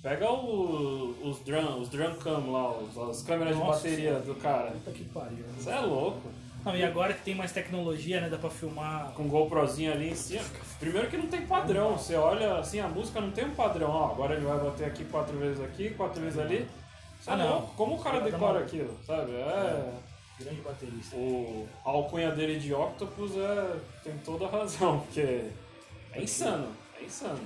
Pega o- os drum, os drum cam lá, os- as câmeras Nossa de bateria do cara. Puta que pariu. né? Isso é louco. Não, e agora que tem mais tecnologia, né? Dá pra filmar. Com GoProzinho ali em cima. Primeiro que não tem padrão. Você olha assim, a música não tem um padrão. Ó, agora ele vai bater aqui quatro vezes aqui, quatro vezes ali. É Ah, não. Como o cara decora aquilo, sabe? É. Grande baterista. O, a alcunha dele de Octopus é, tem toda a razão, (laughs) porque é insano, é insano.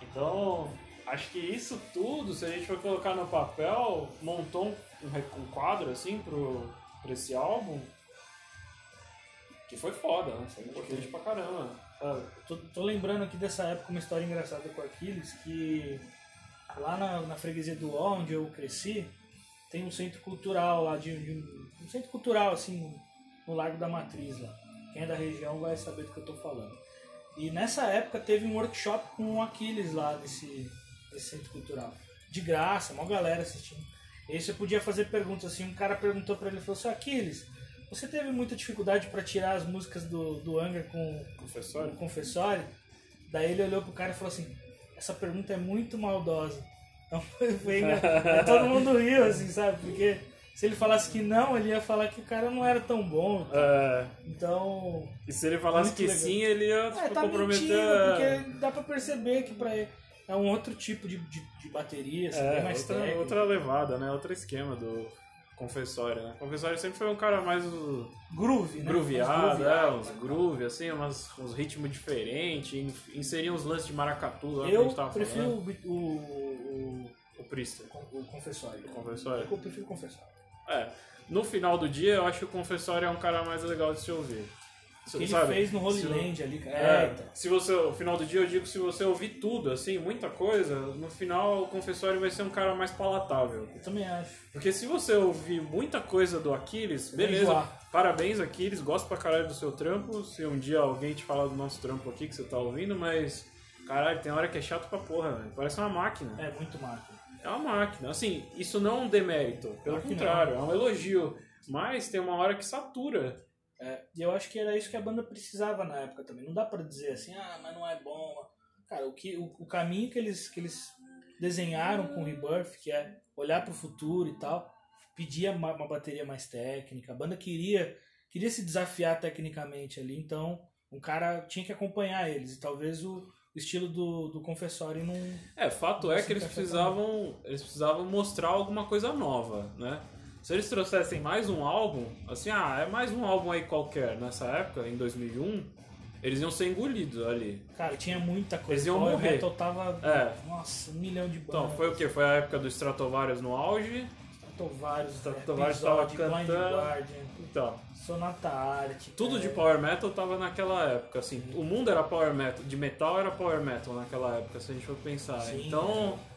Então, acho que isso tudo, se a gente for colocar no papel, montou um, um um quadro assim pro, pra esse álbum, que foi foda, né? Foi importante pra caramba, sabe? Tô, tô lembrando aqui dessa época uma história engraçada com o Aquiles, que lá na, na freguesia do Ó, onde eu cresci, tem um centro cultural lá, de, de um, um centro cultural assim, no Largo da Matriz lá. Quem é da região vai saber do que eu tô falando. E nessa época teve um workshop com o Aquiles lá nesse, nesse centro cultural. De graça, uma galera assistindo. E aí você podia fazer perguntas assim, um cara perguntou pra ele, falou assim, Aquiles, você teve muita dificuldade pra tirar as músicas do, do Angra com, no confessório. Daí ele olhou pro cara e falou assim: Essa pergunta é muito maldosa. (laughs) Então foi todo mundo riu, assim, sabe? Porque se ele falasse que não, ele ia falar que o cara não era tão bom. É, Então. e se ele falasse que legal. sim, ele ia É, tipo, tá comprometer. mentindo, porque dá pra perceber que pra ele é um outro tipo de, de, de bateria, assim, É, mais outra, outra levada, né? Outro esquema do confessório, né? Confessório sempre foi um cara mais uh, Groove, né? grooveado, é, uns groove, assim, umas, uns ritmos diferentes, in- inserir uns lances de maracatu lá que a Eu gente tava prefiro falando. o, o, o, O Priester. o, o confessório. O confessório. Eu prefiro o confessório. É, no final do dia, eu acho que o confessório é um cara mais legal de se ouvir. Que ele sabe? fez no Holy Land ali, cara. É, É, então. se você, no final do dia eu digo, se você ouvir tudo, assim, muita coisa, no final o confessório vai ser um cara mais palatável. Eu também acho. Porque se você ouvir muita coisa do Aquiles, beleza, parabéns Aquiles, gosto pra caralho do seu trampo, se um dia alguém te falar do nosso trampo aqui que você tá ouvindo, mas, caralho, tem hora que é chato pra porra, velho, parece uma máquina. É muito máquina. É uma máquina. Assim, isso não é um demérito. Pelo que contrário, é um elogio. Mas tem uma hora que satura. É, e eu acho que era isso que a banda precisava na época também. Não dá pra dizer assim, ah, mas não é bom. Cara, o, que, o, o caminho que eles, que eles desenharam com o Rebirth, que é olhar pro futuro e tal, pedia uma, uma bateria mais técnica. A banda queria, queria se desafiar tecnicamente ali, então um cara tinha que acompanhar eles. E talvez o, o estilo do, do Confessório não. É, fato Não é que eles precisavam, eles precisavam mostrar alguma coisa nova, né? Se eles trouxessem mais um álbum, assim, ah, é mais um álbum aí qualquer, nessa época, em 2001, eles iam ser engolidos ali. Cara, tinha muita coisa. Eles iam Power morrer. Metal tava. É. Nossa, um milhão de bandas. Então, foi o que? Foi a época do Stratovarius no auge. Stratovarius, Stratovarius tava cantando. Guardian, Então, Sonata Arte. tudo de é, power metal tava naquela época, assim. O mundo era power metal, de metal era power metal naquela época, se a gente for pensar. Sim, então, crer.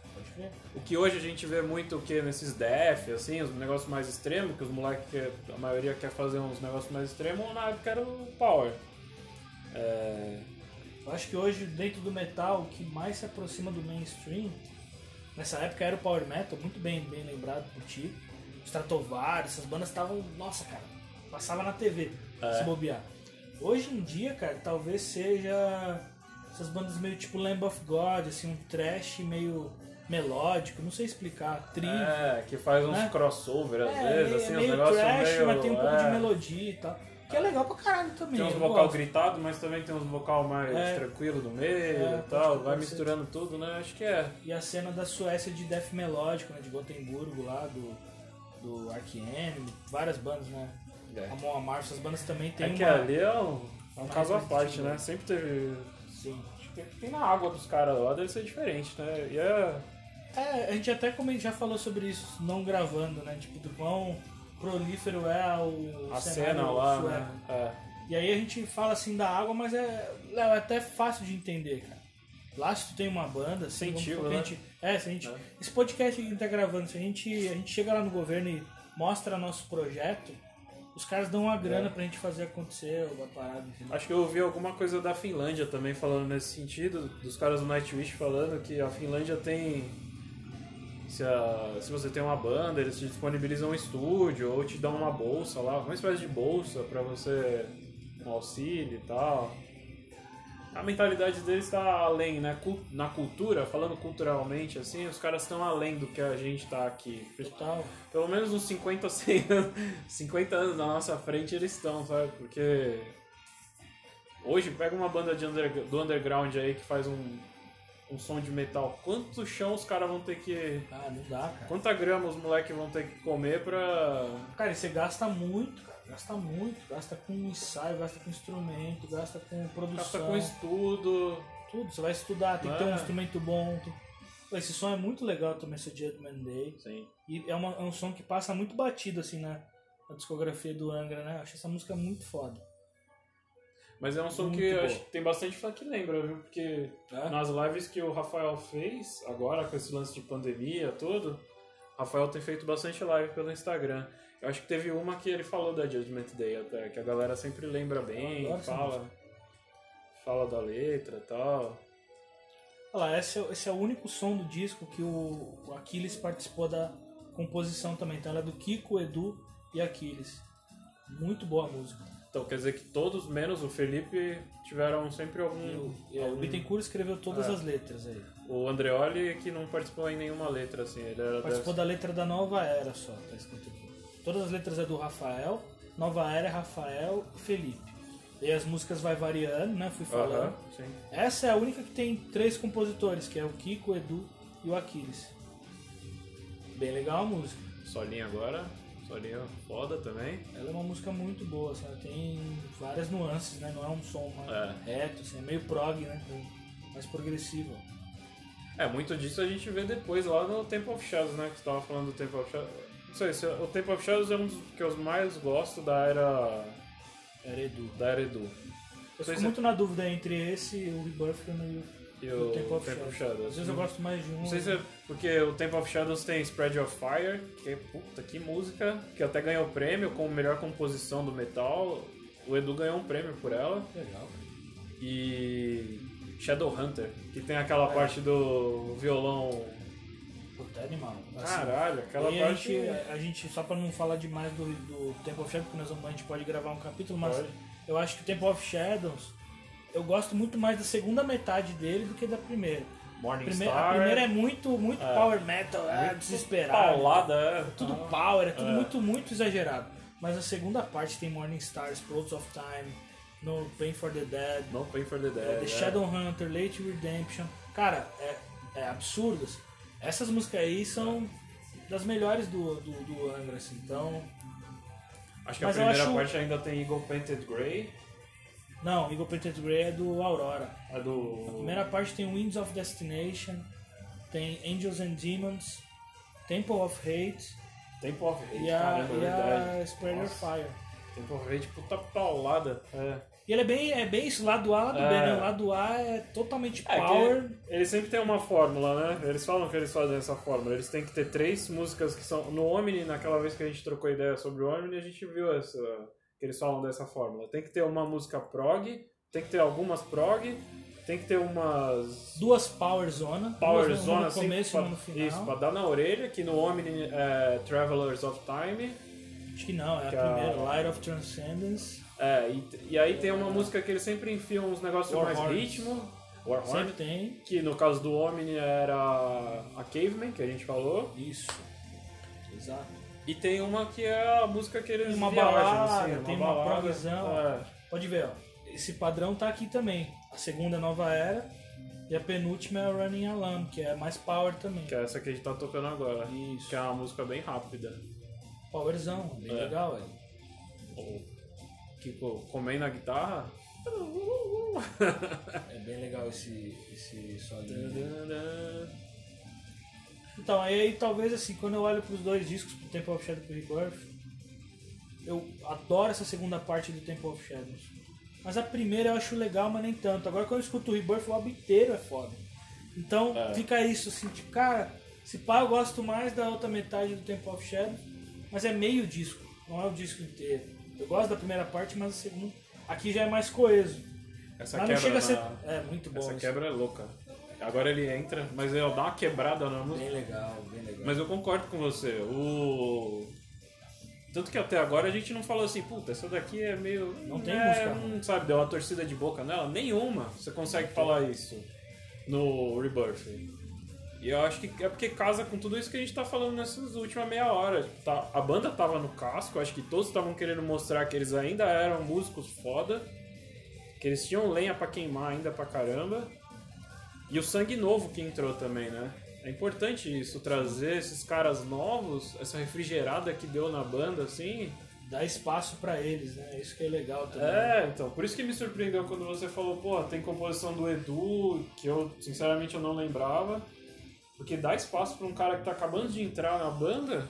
O que hoje a gente vê muito o que nesses def, assim, os negócios mais extremos, que os moleques, que a maioria quer fazer uns negócios mais extremos, na época era o power. É, Eu acho que hoje, dentro do metal, o que mais se aproxima do mainstream, nessa época era o Power Metal, muito bem, bem lembrado por ti. Stratovarius, essas bandas estavam. Nossa, cara, passava na TV É. se bobear. Hoje em dia, cara, talvez seja essas bandas meio tipo Lamb of God, assim, um trash meio melódico, não sei explicar, trio. é, que faz uns Né? crossover às É, vezes, meio, assim, meio negócios trash, meio... mas tem um pouco é, de melodia e tal. Que é legal pra caralho também. Tem uns vocal gosto. gritado, mas também tem uns vocal mais É. tranquilo no meio É, e tal, vai ser. misturando tudo, né? Acho que é. E a cena da Suécia de death melódico, né, de Gotemburgo lá, do, do Ark Enemy, várias bandas, né? É. Amon Amarth, essas bandas também tem É que uma... ali é um, é um caso à parte, né? Sempre teve... Sim. Tem na água dos caras lá, deve ser diferente, né? E é... É, a gente até como já falou sobre isso, não gravando, né? Tipo, do quão prolífero é o A cena lá, né? É. E aí a gente fala assim da água, mas é, Léo, é até fácil de entender, cara. Lá se tu tem uma banda, assim, a né? gente, é, se a gente, É. esse podcast que a gente tá gravando, se a gente, a gente chega lá no governo e mostra nosso projeto, os caras dão uma grana É. pra gente fazer acontecer a parada? Acho que eu ouvi alguma coisa da Finlândia também falando nesse sentido, dos caras do Nightwish falando que a Finlândia tem. Se, a- se você tem uma banda, eles te disponibilizam um estúdio ou te dão uma bolsa lá, uma espécie de bolsa pra você. um auxílio e tal. A mentalidade deles está além, né? Na cultura, falando culturalmente assim, os caras estão além do que a gente tá aqui. Total. Pelo menos uns 50 ou 100 anos, 50 anos na nossa frente eles estão, sabe? Porque hoje pega uma banda de under- do underground aí que faz um, um som de metal. Quanto chão os caras vão ter que. Ah, não dá, cara. Quanta grama os moleques vão ter que comer pra. Cara, e você gasta muito, cara. Gasta muito. Gasta com ensaio, gasta com instrumento, gasta com produção. Gasta com estudo. Tudo. Você vai estudar, tem que ter um É. instrumento bom. tem- Esse som é muito legal também, esse Judgment Day. Sim. E é, uma- é um som que passa muito batido, assim, na, na discografia do Angra, né? Eu acho essa música muito foda. Mas é um som Muito que acho que tem bastante fã que lembra, viu? Porque É? nas lives que o Rafael fez, agora com esse lance de pandemia todo, o Rafael tem feito bastante live pelo Instagram. Eu acho que teve uma que ele falou da Judgment Day até, que a galera sempre lembra bem, essa fala, fala da letra e tal. Olha lá, esse é, esse é o único som do disco que o, o Aquiles participou da composição também. Então ela é do Kiko, Edu e Aquiles. Muito boa a música. Então quer dizer que todos, menos o Felipe, tiveram sempre algum. E o, e o algum- Bittencourt escreveu todas É. as letras aí. O Andreoli que não participou em nenhuma letra, assim. Ele era Participou dessa- da letra da Nova Era só, tá escrito aqui. Todas as letras é do Rafael, Nova Era é Rafael e Felipe. E as músicas vai variando, né? Fui falando. Sim. Essa é a única que tem três compositores, que é o Kiko, o Edu e o Aquiles. Bem legal a música. Solinho agora. Solinho foda também. Ela é uma música muito boa, assim, ela tem várias nuances, né? Não é um som mais reto, assim, é meio prog, né? Mais progressivo. É, muito disso a gente vê depois lá no Temple of Shadows, né? Que você tava falando do Temple of Shadows. Não sei, se- o Temple of Shadows é um dos que eu mais gosto da era Era Edu. da Eredu. Eu Pois fico é. muito na dúvida entre esse, o Rebirth e o, E o o Temple of Shadows. Shadows. Às vezes eu gosto mais de um. Não sei se é porque o Temple of Shadows tem Spread of Fire, que é puta que música, que até ganhou prêmio como melhor composição do metal. O Edu ganhou um prêmio por ela. Legal. E Shadowhunter, que tem aquela É. parte do violão. Puta, é animal. Assim, Caralho, aquela e a parte. gente, a gente, só pra não falar demais do, do Temple of Shadows, porque nós vamos, a gente pode gravar um capítulo, mas Pode. eu acho que o Temple of Shadows, eu gosto muito mais da segunda metade dele do que da primeira. Morning Primeira- Star. a primeira é muito, muito É. power metal, é muito desesperado. Paulada, é. Tudo power, é tudo É. muito, muito exagerado. Mas a segunda parte tem Morning Star, Explodes of Time, No Pain for the Dead, No Pain for the Dead. The é. Shadowhunter, Late Redemption. Cara, é, é absurdo. assim. Essas músicas aí são das melhores do, do, do Angra, assim. Então. Acho que a primeira acho- parte ainda tem Eagle Painted Grey. Não, Eagle Painted Grey é do Aurora. A do. A primeira parte tem Winds of Destination, tem Angels and Demons, Temple of Hate Temple of Hate, e a, caramba, é e verdade. a Spreader Nossa. Fire. Temple of Hate, puta paulada. É. E ele é bem, é bem isso, lado A, lado B, É. né? O lado A é totalmente É, power. eles sempre têm uma fórmula, né? Eles falam que eles fazem essa fórmula. Eles têm que ter três músicas que são. No Omni, naquela vez que a gente trocou ideia sobre o Omni, a gente viu essa. Que eles falam dessa fórmula. Tem que ter uma música prog, tem que ter algumas prog, tem que ter umas. Duas Power Zona. Power duas, Zone no assim, começo e pra, no final. isso, pra dar na orelha, que no Omni é Travelers of Time. Acho que não, é a Que a- primeira, Light of Transcendence. É, e, e aí tem uma música que eles sempre enfiam uns negócios War mais Horns. ritmo. War Sempre Horn, tem. que no caso do Omni era a Caveman, que a gente falou. Isso. Exato. E tem uma que é a música que eles Tem uma viajam, balada, assim, tem uma balada. progzão. É. Pode ver, ó. Esse padrão tá aqui também. A segunda Nova Era e a penúltima é a Running Alarm, que é mais power também. Que é essa que a gente tá tocando agora. Isso. Que é uma música bem rápida. Powerzão, bem É. legal, velho. O Kiko comendo na guitarra. É bem legal esse, esse solinho. Então, aí, talvez assim, quando eu olho pros dois discos, pro Temple of Shadows e pro Rebirth, eu adoro essa segunda parte do Temple of Shadows. Mas a primeira eu acho legal, mas nem tanto. Agora quando eu escuto o Rebirth, o álbum inteiro é foda. Então É. fica isso, assim, tipo, cara, se pá, eu gosto mais da outra metade do Temple of Shadows, mas é meio disco, não é o disco inteiro. Eu gosto da primeira parte, mas a segunda. Aqui já é mais coeso. Essa mas não quebra chega a na- ser. É, muito bom. Essa isso. quebra é louca. Agora ele entra, mas ele dá uma quebrada na música. Bem legal, bem legal. Mas eu concordo com você. O. Tanto que até agora a gente não falou assim, puta, essa daqui é meio. Não tem é, música. Não sabe, deu uma torcida de boca nela. Nenhuma você consegue falar isso no Rebirth. E eu acho que é porque casa com tudo isso que a gente tá falando nessas últimas meia hora. Tá- a banda tava no casco, eu acho que todos estavam querendo mostrar que eles ainda eram músicos foda, que eles tinham lenha pra queimar ainda pra caramba. E o sangue novo que entrou também, né? É importante isso, trazer esses caras novos, essa refrigerada que deu na banda, assim. Dá espaço pra eles, né? Isso que é legal também. É, então, por isso que me surpreendeu quando você falou, pô, tem composição do Edu, que eu, sinceramente, eu não lembrava. Porque dá espaço pra um cara que tá acabando de entrar na banda.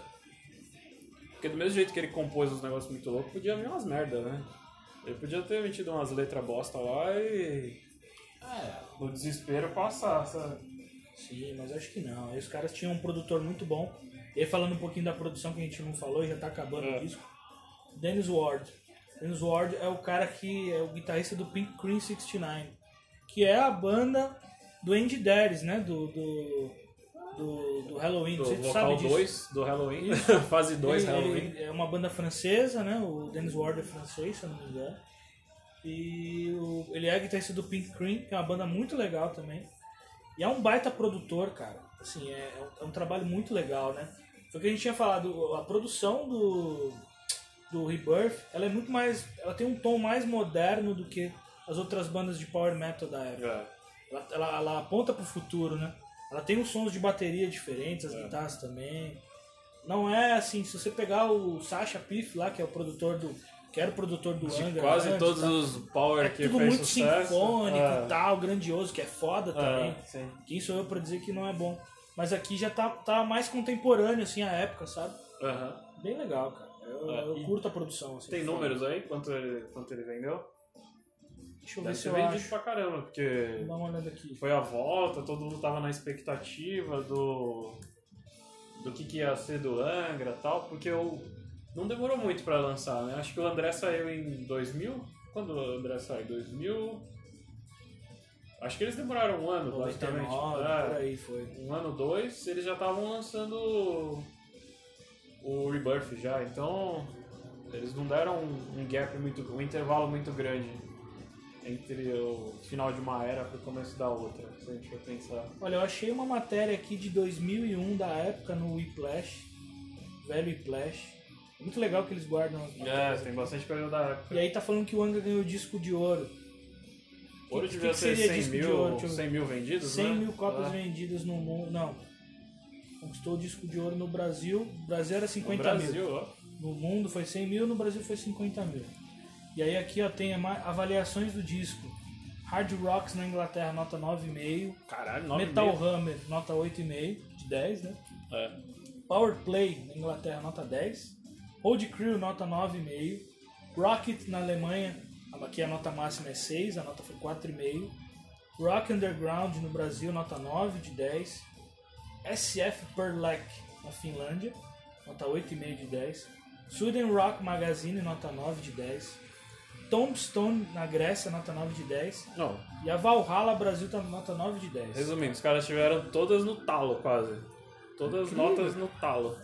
Porque do mesmo jeito que ele compôs os negócios muito loucos, podia vir umas merda, né? Ele podia ter metido umas letras bosta lá e É, no desespero passar, sabe? sim, mas acho que não. Aí os caras tinham um produtor muito bom. E aí falando um pouquinho da produção que a gente não falou e já tá acabando É. o disco. Dennis Ward. Dennis Ward é o cara que é o guitarrista do Pink Cream 69. Que é a banda do Andy Darius, né? Do, do, do, do Halloween. Do Você sabe vocal disso. 2 do Halloween, (laughs) fase 2 Ele- Halloween. é uma banda francesa, né? O Dennis Ward é francês, se eu não me engano. E o- ele é guitarrista do Pink Cream, que é uma banda muito legal também. E é um baita produtor, cara. Assim, é, é um, é um trabalho muito legal, né? Foi o que a gente tinha falado, a produção do, do Rebirth, ela é muito mais. Ela tem um tom mais moderno do que as outras bandas de power metal da época. É. Ela, ela, ela aponta pro futuro, né? Ela tem uns sons de bateria diferentes, as É. guitarras também. Não é assim, se você pegar o Sacha Piff lá, que é o produtor do. Que era o produtor do De Angra. quase antes, todos tá? os power É que tudo fez muito sucesso. sinfônico É. e tal, grandioso, que é foda também. É, sim. Quem sou eu pra dizer que não é bom? Mas aqui já tá, tá mais contemporâneo, assim, a época, sabe? Aham. Bem legal, cara. Eu, É, eu curto a produção. Assim, Tem números aí? Quanto ele, quanto ele vendeu? Deixa eu ver Deve se ter eu vendido acho. pra caramba, porque uma olhada aqui. foi a volta, todo mundo tava na expectativa do do que, que ia ser do Angra e tal, porque o, não demorou muito pra lançar, né? Acho que o André saiu em 2000. Quando o André saiu? 2000. Acho que eles demoraram um ano, basicamente. 99, É, por aí foi. um ano, dois, eles já estavam lançando o- o Rebirth já, então eles não deram um, um gap muito, um intervalo muito grande entre o final de uma era para o começo da outra, se a gente for pensar. Olha, eu achei uma matéria aqui de 2001 da época no Whiplash, velho Whiplash. É muito legal que eles guardam as É, tem bastante coisa da época. E aí tá falando que o Anga ganhou disco de ouro. Ouro devia ser seria 100 disco de mil, ouro? Deixa eu ver. 100 mil vendidos, 100 né? mil cópias Ah, vendidas no mundo. Não. Conquistou o disco de ouro no Brasil. O Brasil era No 50 Brasil, mil. ó. No mundo foi 100 mil, no Brasil foi 50 mil. E aí aqui ó, tem avaliações do disco. Hard Rocks na Inglaterra, nota 9,5. Caralho, 9 Metal. Hammer, nota 8,5 de 10, né? É. Power Play na Inglaterra, nota 10. Old Crew, nota 9,5. Rocket na Alemanha, aqui a nota máxima é 6, a nota foi 4,5. Rock Underground no Brasil, nota 9 de 10. SF Perlek na Finlândia, nota 8,5 de 10. Sweden Rock Magazine, nota 9 de 10. Tombstone na Grécia, nota 9 de 10. Não, E a Valhalla Brasil tá nota 9 de 10. resumindo, os caras tiveram todas no talo, quase. Todas as Incrível. notas no talo.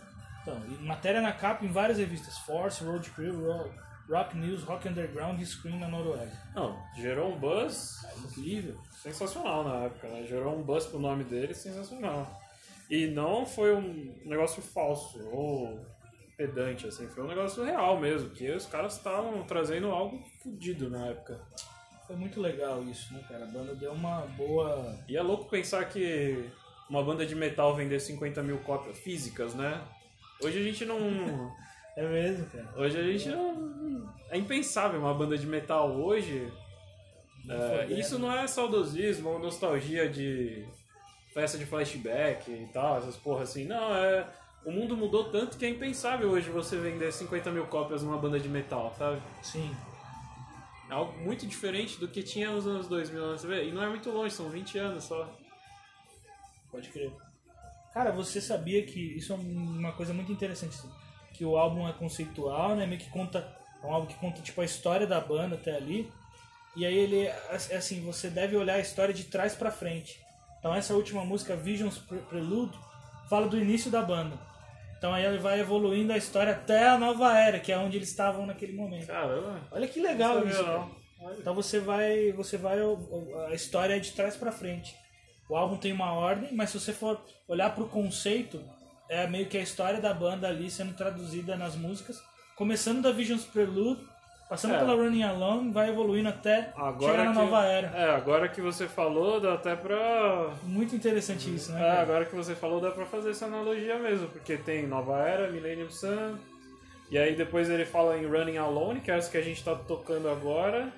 Então, e matéria na capa em várias revistas: Force, Road Crew, Ro- Rock News, Rock Underground e Scream na Noruega. Não, gerou um buzz É incrível. sensacional na época, né? Gerou um buzz pro nome dele sensacional. E não foi um negócio falso ou pedante, assim, foi um negócio real mesmo, que os caras estavam trazendo algo fodido na época. Foi muito legal isso, né, cara? A banda deu uma boa. E é louco pensar que uma banda de metal vender 50 mil cópias físicas, né? Hoje a gente não. (laughs) É mesmo, cara. Hoje a gente não. É impensável uma banda de metal hoje. É, Fodendo. isso não é saudosismo ou nostalgia de festa de flashback e tal, essas porra assim. Não, é. O mundo mudou tanto que é impensável hoje você vender 50 mil cópias numa banda de metal, sabe? Sim. É algo muito diferente do que tinha nos anos 2000, né? você vê? E não é muito longe, são 20 anos só. Pode crer. Cara, você sabia que isso é uma coisa muito interessante, assim, que o álbum é conceitual, né? Meio que conta, é um álbum que conta tipo a história da banda até ali. E aí ele é assim, você deve olhar a história de trás pra frente. Então essa última música Visions Pre- Prelude fala do início da banda. Então aí ele vai evoluindo a história até a nova era, que é onde eles estavam naquele momento. Caramba. Olha que legal isso. cara. Então você vai, você vai a história é de trás pra frente. O álbum tem uma ordem, mas se você for olhar pro conceito, é meio que a história da banda ali sendo traduzida nas músicas, começando da Visions Prelude, passando É. pela Running Along, vai evoluindo até Agora chegar na que, nova era. É, agora que você falou, dá até pra. Muito interessante isso, né? É, agora que você falou, dá pra fazer essa analogia mesmo, porque tem Nova Era, Millennium Sun, e aí depois ele fala em Running Alone, que é essa que a gente tá tocando agora,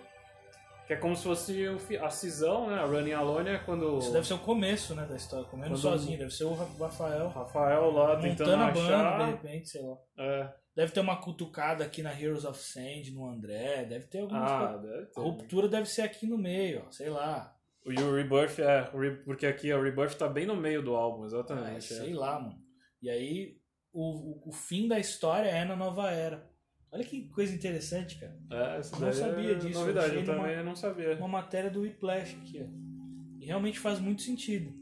que é como se fosse a cisão, né? A Running Alone é quando Isso deve ser o começo, né, da história, comendo Quando- sozinho, deve ser o Ra- o Rafael Rafael lá tentando a banda, achar. de repente, sei lá. É. Deve ter uma cutucada aqui na Heroes of Sand, no André, deve ter algumas Ah, coisas. deve A ter. ruptura deve ser aqui no meio, ó, sei lá. E o Rebirth é, porque aqui ó, o Rebirth tá bem no meio do álbum, Ah, exatamente. é. sei lá, mano. E aí, o, o, o fim da história é na nova era. Olha que coisa interessante, cara. É, isso Não daí sabia é disso, eu Novidade, eu numa- também não sabia. Uma matéria do Whiplash aqui, ó. E realmente faz muito sentido.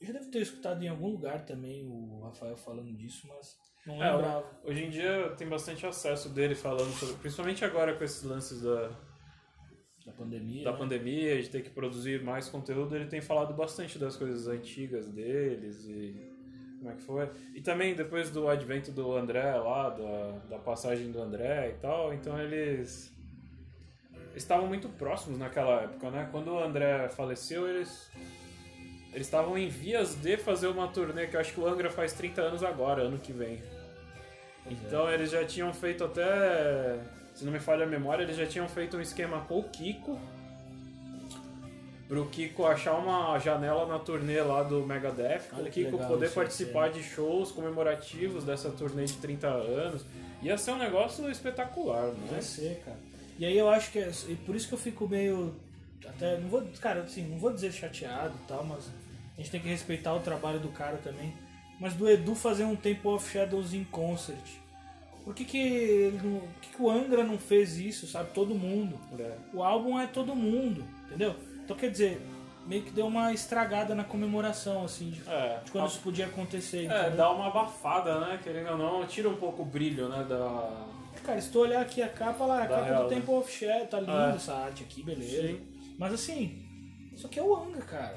Eu já deve ter escutado em algum lugar também o Rafael falando disso, mas não É, lembrava. Hoje em dia tem bastante acesso dele falando sobre, principalmente agora com esses lances da, Da pandemia. da né? pandemia, de ter que produzir mais conteúdo, ele tem falado bastante das coisas antigas deles e como é que foi. E também depois do advento do André lá, da, da passagem do André e tal, então eles estavam muito próximos naquela época, né? Quando o André faleceu, eles eles estavam em vias de fazer uma turnê, que eu acho que o Angra faz 30 anos agora, ano que vem. É. Então eles já tinham feito até, se não me falha a memória, eles já tinham feito um esquema com o Kiko pro Kiko achar uma janela na turnê lá do Megadeth, Olha o que Kiko legal poder participar de shows comemorativos dessa turnê de 30 anos. Ia ser um negócio espetacular, né? Vai ser, cara. E aí eu acho que é e por isso que eu fico meio até não vou, cara, assim, não vou dizer chateado e tal, mas a gente tem que respeitar o trabalho do cara também. Mas do Edu fazer um Temple of Shadows em concert. Por que que, ele não- que, que o Angra não fez isso, sabe? Todo mundo. É. O álbum é todo mundo, entendeu? Então quer dizer, meio que deu uma estragada na comemoração, assim, de, É, de quando isso podia acontecer. é, dá uma abafada, né? Querendo ou não, tira um pouco o brilho, né? Da... Cara, se tu olhar aqui a capa lá, a Da capa real, do né? Temple of Shadow, tá linda É. essa arte aqui, beleza. Sim. Mas assim, isso aqui é o Anga, cara.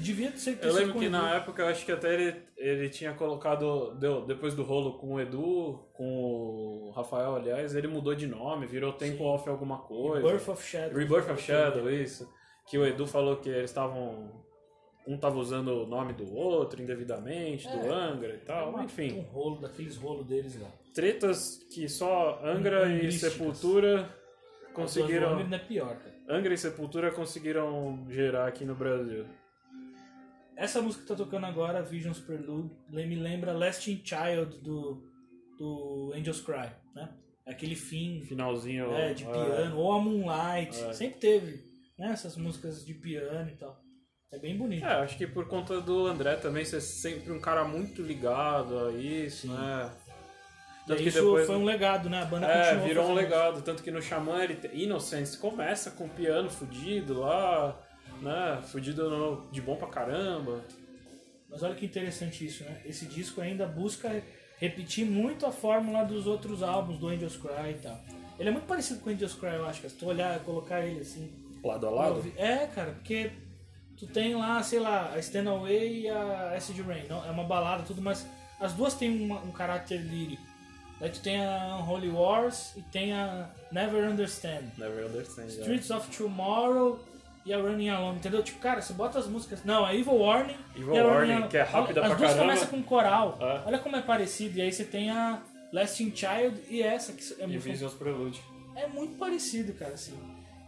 Devia ser Eu lembro que na época eu acho que até ele, ele tinha colocado, deu, depois do rolo com o Edu, com o Rafael, aliás, ele mudou de nome, virou Temple of alguma coisa. Birth of Shadow. Rebirth of Shadow, isso. Que o Edu falou que eles estavam. Um tava usando o nome do outro indevidamente, É. do Angra e tal. Uma- Enfim, Um rolo, daqueles rolos deles lá. tretas que só Angra e. Sepultura conseguiram. Angra ainda é pior, cara. Angra e Sepultura conseguiram gerar aqui no Brasil. Essa música que tá tocando agora, Visions Prelude, me lembra Lasting Child do, do Angels Cry, né? É Aquele fim Finalzinho. é, de é, piano, ou a Moonlight, É. sempre teve né? essas músicas de piano e tal. É bem bonito. É, acho que por conta do André também ser sempre um cara muito ligado a isso, Sim. né? E Tanto isso depois. foi um legado, né? A banda É, virou um legado. Tanto que no Xamã ele te- Innocence começa com piano fudido lá, né? Fudido no- de bom pra caramba. Mas olha que interessante isso, né? Esse disco ainda busca repetir muito a fórmula dos outros álbuns do Angels Cry e tal. Ele é muito parecido com o Angels Cry, eu acho. Se tu olhar, colocar ele assim. Lado a lado? É, cara, porque tu tem lá, sei lá, a Stand Away e a Acid Rain. Não, é uma balada tudo, mas as duas têm uma- um caráter lírico. Daí tu tem a Unholy Wars e tem a Never Understand. Never understand. é. Streets of Tomorrow e a Running Alone, entendeu? Tipo, cara, você bota as músicas. Não, a Evil Warning. Evil e a Warning, que é rápida As pra duas caramba. começam com coral. É. Olha como é parecido. E aí você tem a Lasting Child e essa, que é E muito, Visions Prelude. é muito parecido, cara, assim.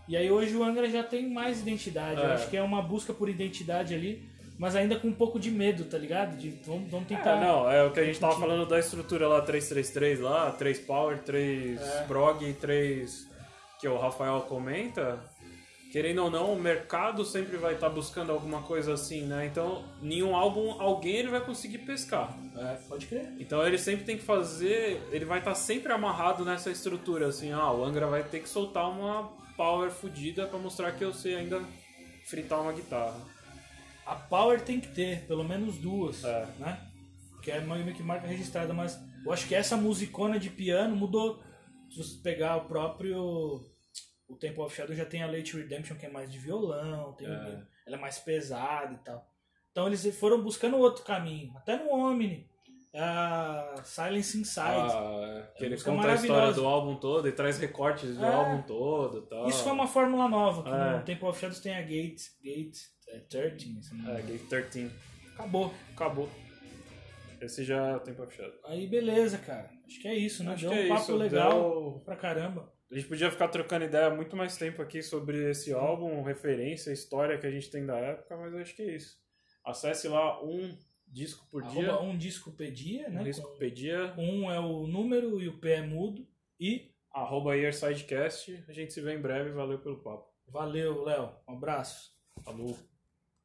E aí hoje o Angra já tem mais identidade. Eu É. acho que é uma busca por identidade ali, mas ainda com um pouco de medo, tá ligado? De vamos, vamos tentar. É, não, é o que a gente tava falando da estrutura lá, 333 lá, 3 Power, 3 É. Prog e 3 que o Rafael comenta. Querendo ou não, o mercado sempre vai estar buscando alguma coisa assim, né? Então, nenhum álbum, alguém ele vai conseguir pescar. É, pode crer. Então ele sempre tem que fazer, ele vai estar sempre amarrado nessa estrutura, assim, ah, o Angra vai ter que soltar uma power fodida pra mostrar que eu sei ainda fritar uma guitarra. A Power tem que ter, pelo menos duas, É. né? Que é meio que marca registrada, mas eu acho que essa musicona de piano mudou. Se você pegar o próprio. O Temple of Shadow já tem a Late Redemption, que é mais de violão, tem É. ela é mais pesada e tal. Então eles foram buscando outro caminho. Até no Omni. A Silence Inside. Ah, é, que ele conta a história do álbum todo e traz recortes do É. álbum todo e tal. Isso foi uma fórmula nova. Que É. No Temple of Shadows tem a Gate, Gate é, 13. se não É. Gate 13. Acabou. Acabou. Esse já é o tempo fechado. Aí beleza, cara. Acho que é isso, né? Acho Deu um é papo isso, legal deu- pra caramba. A gente podia ficar trocando ideia muito mais tempo aqui sobre esse álbum, referência, história que a gente tem da época, mas acho que é isso. Acesse lá um disco por dia, Arroba um discopedia, um né? discopedia, Com- Um é o número e o P é mudo. E arroba Earsidecast. A gente se vê em breve, valeu pelo papo. valeu, Léo. Um abraço. Falou.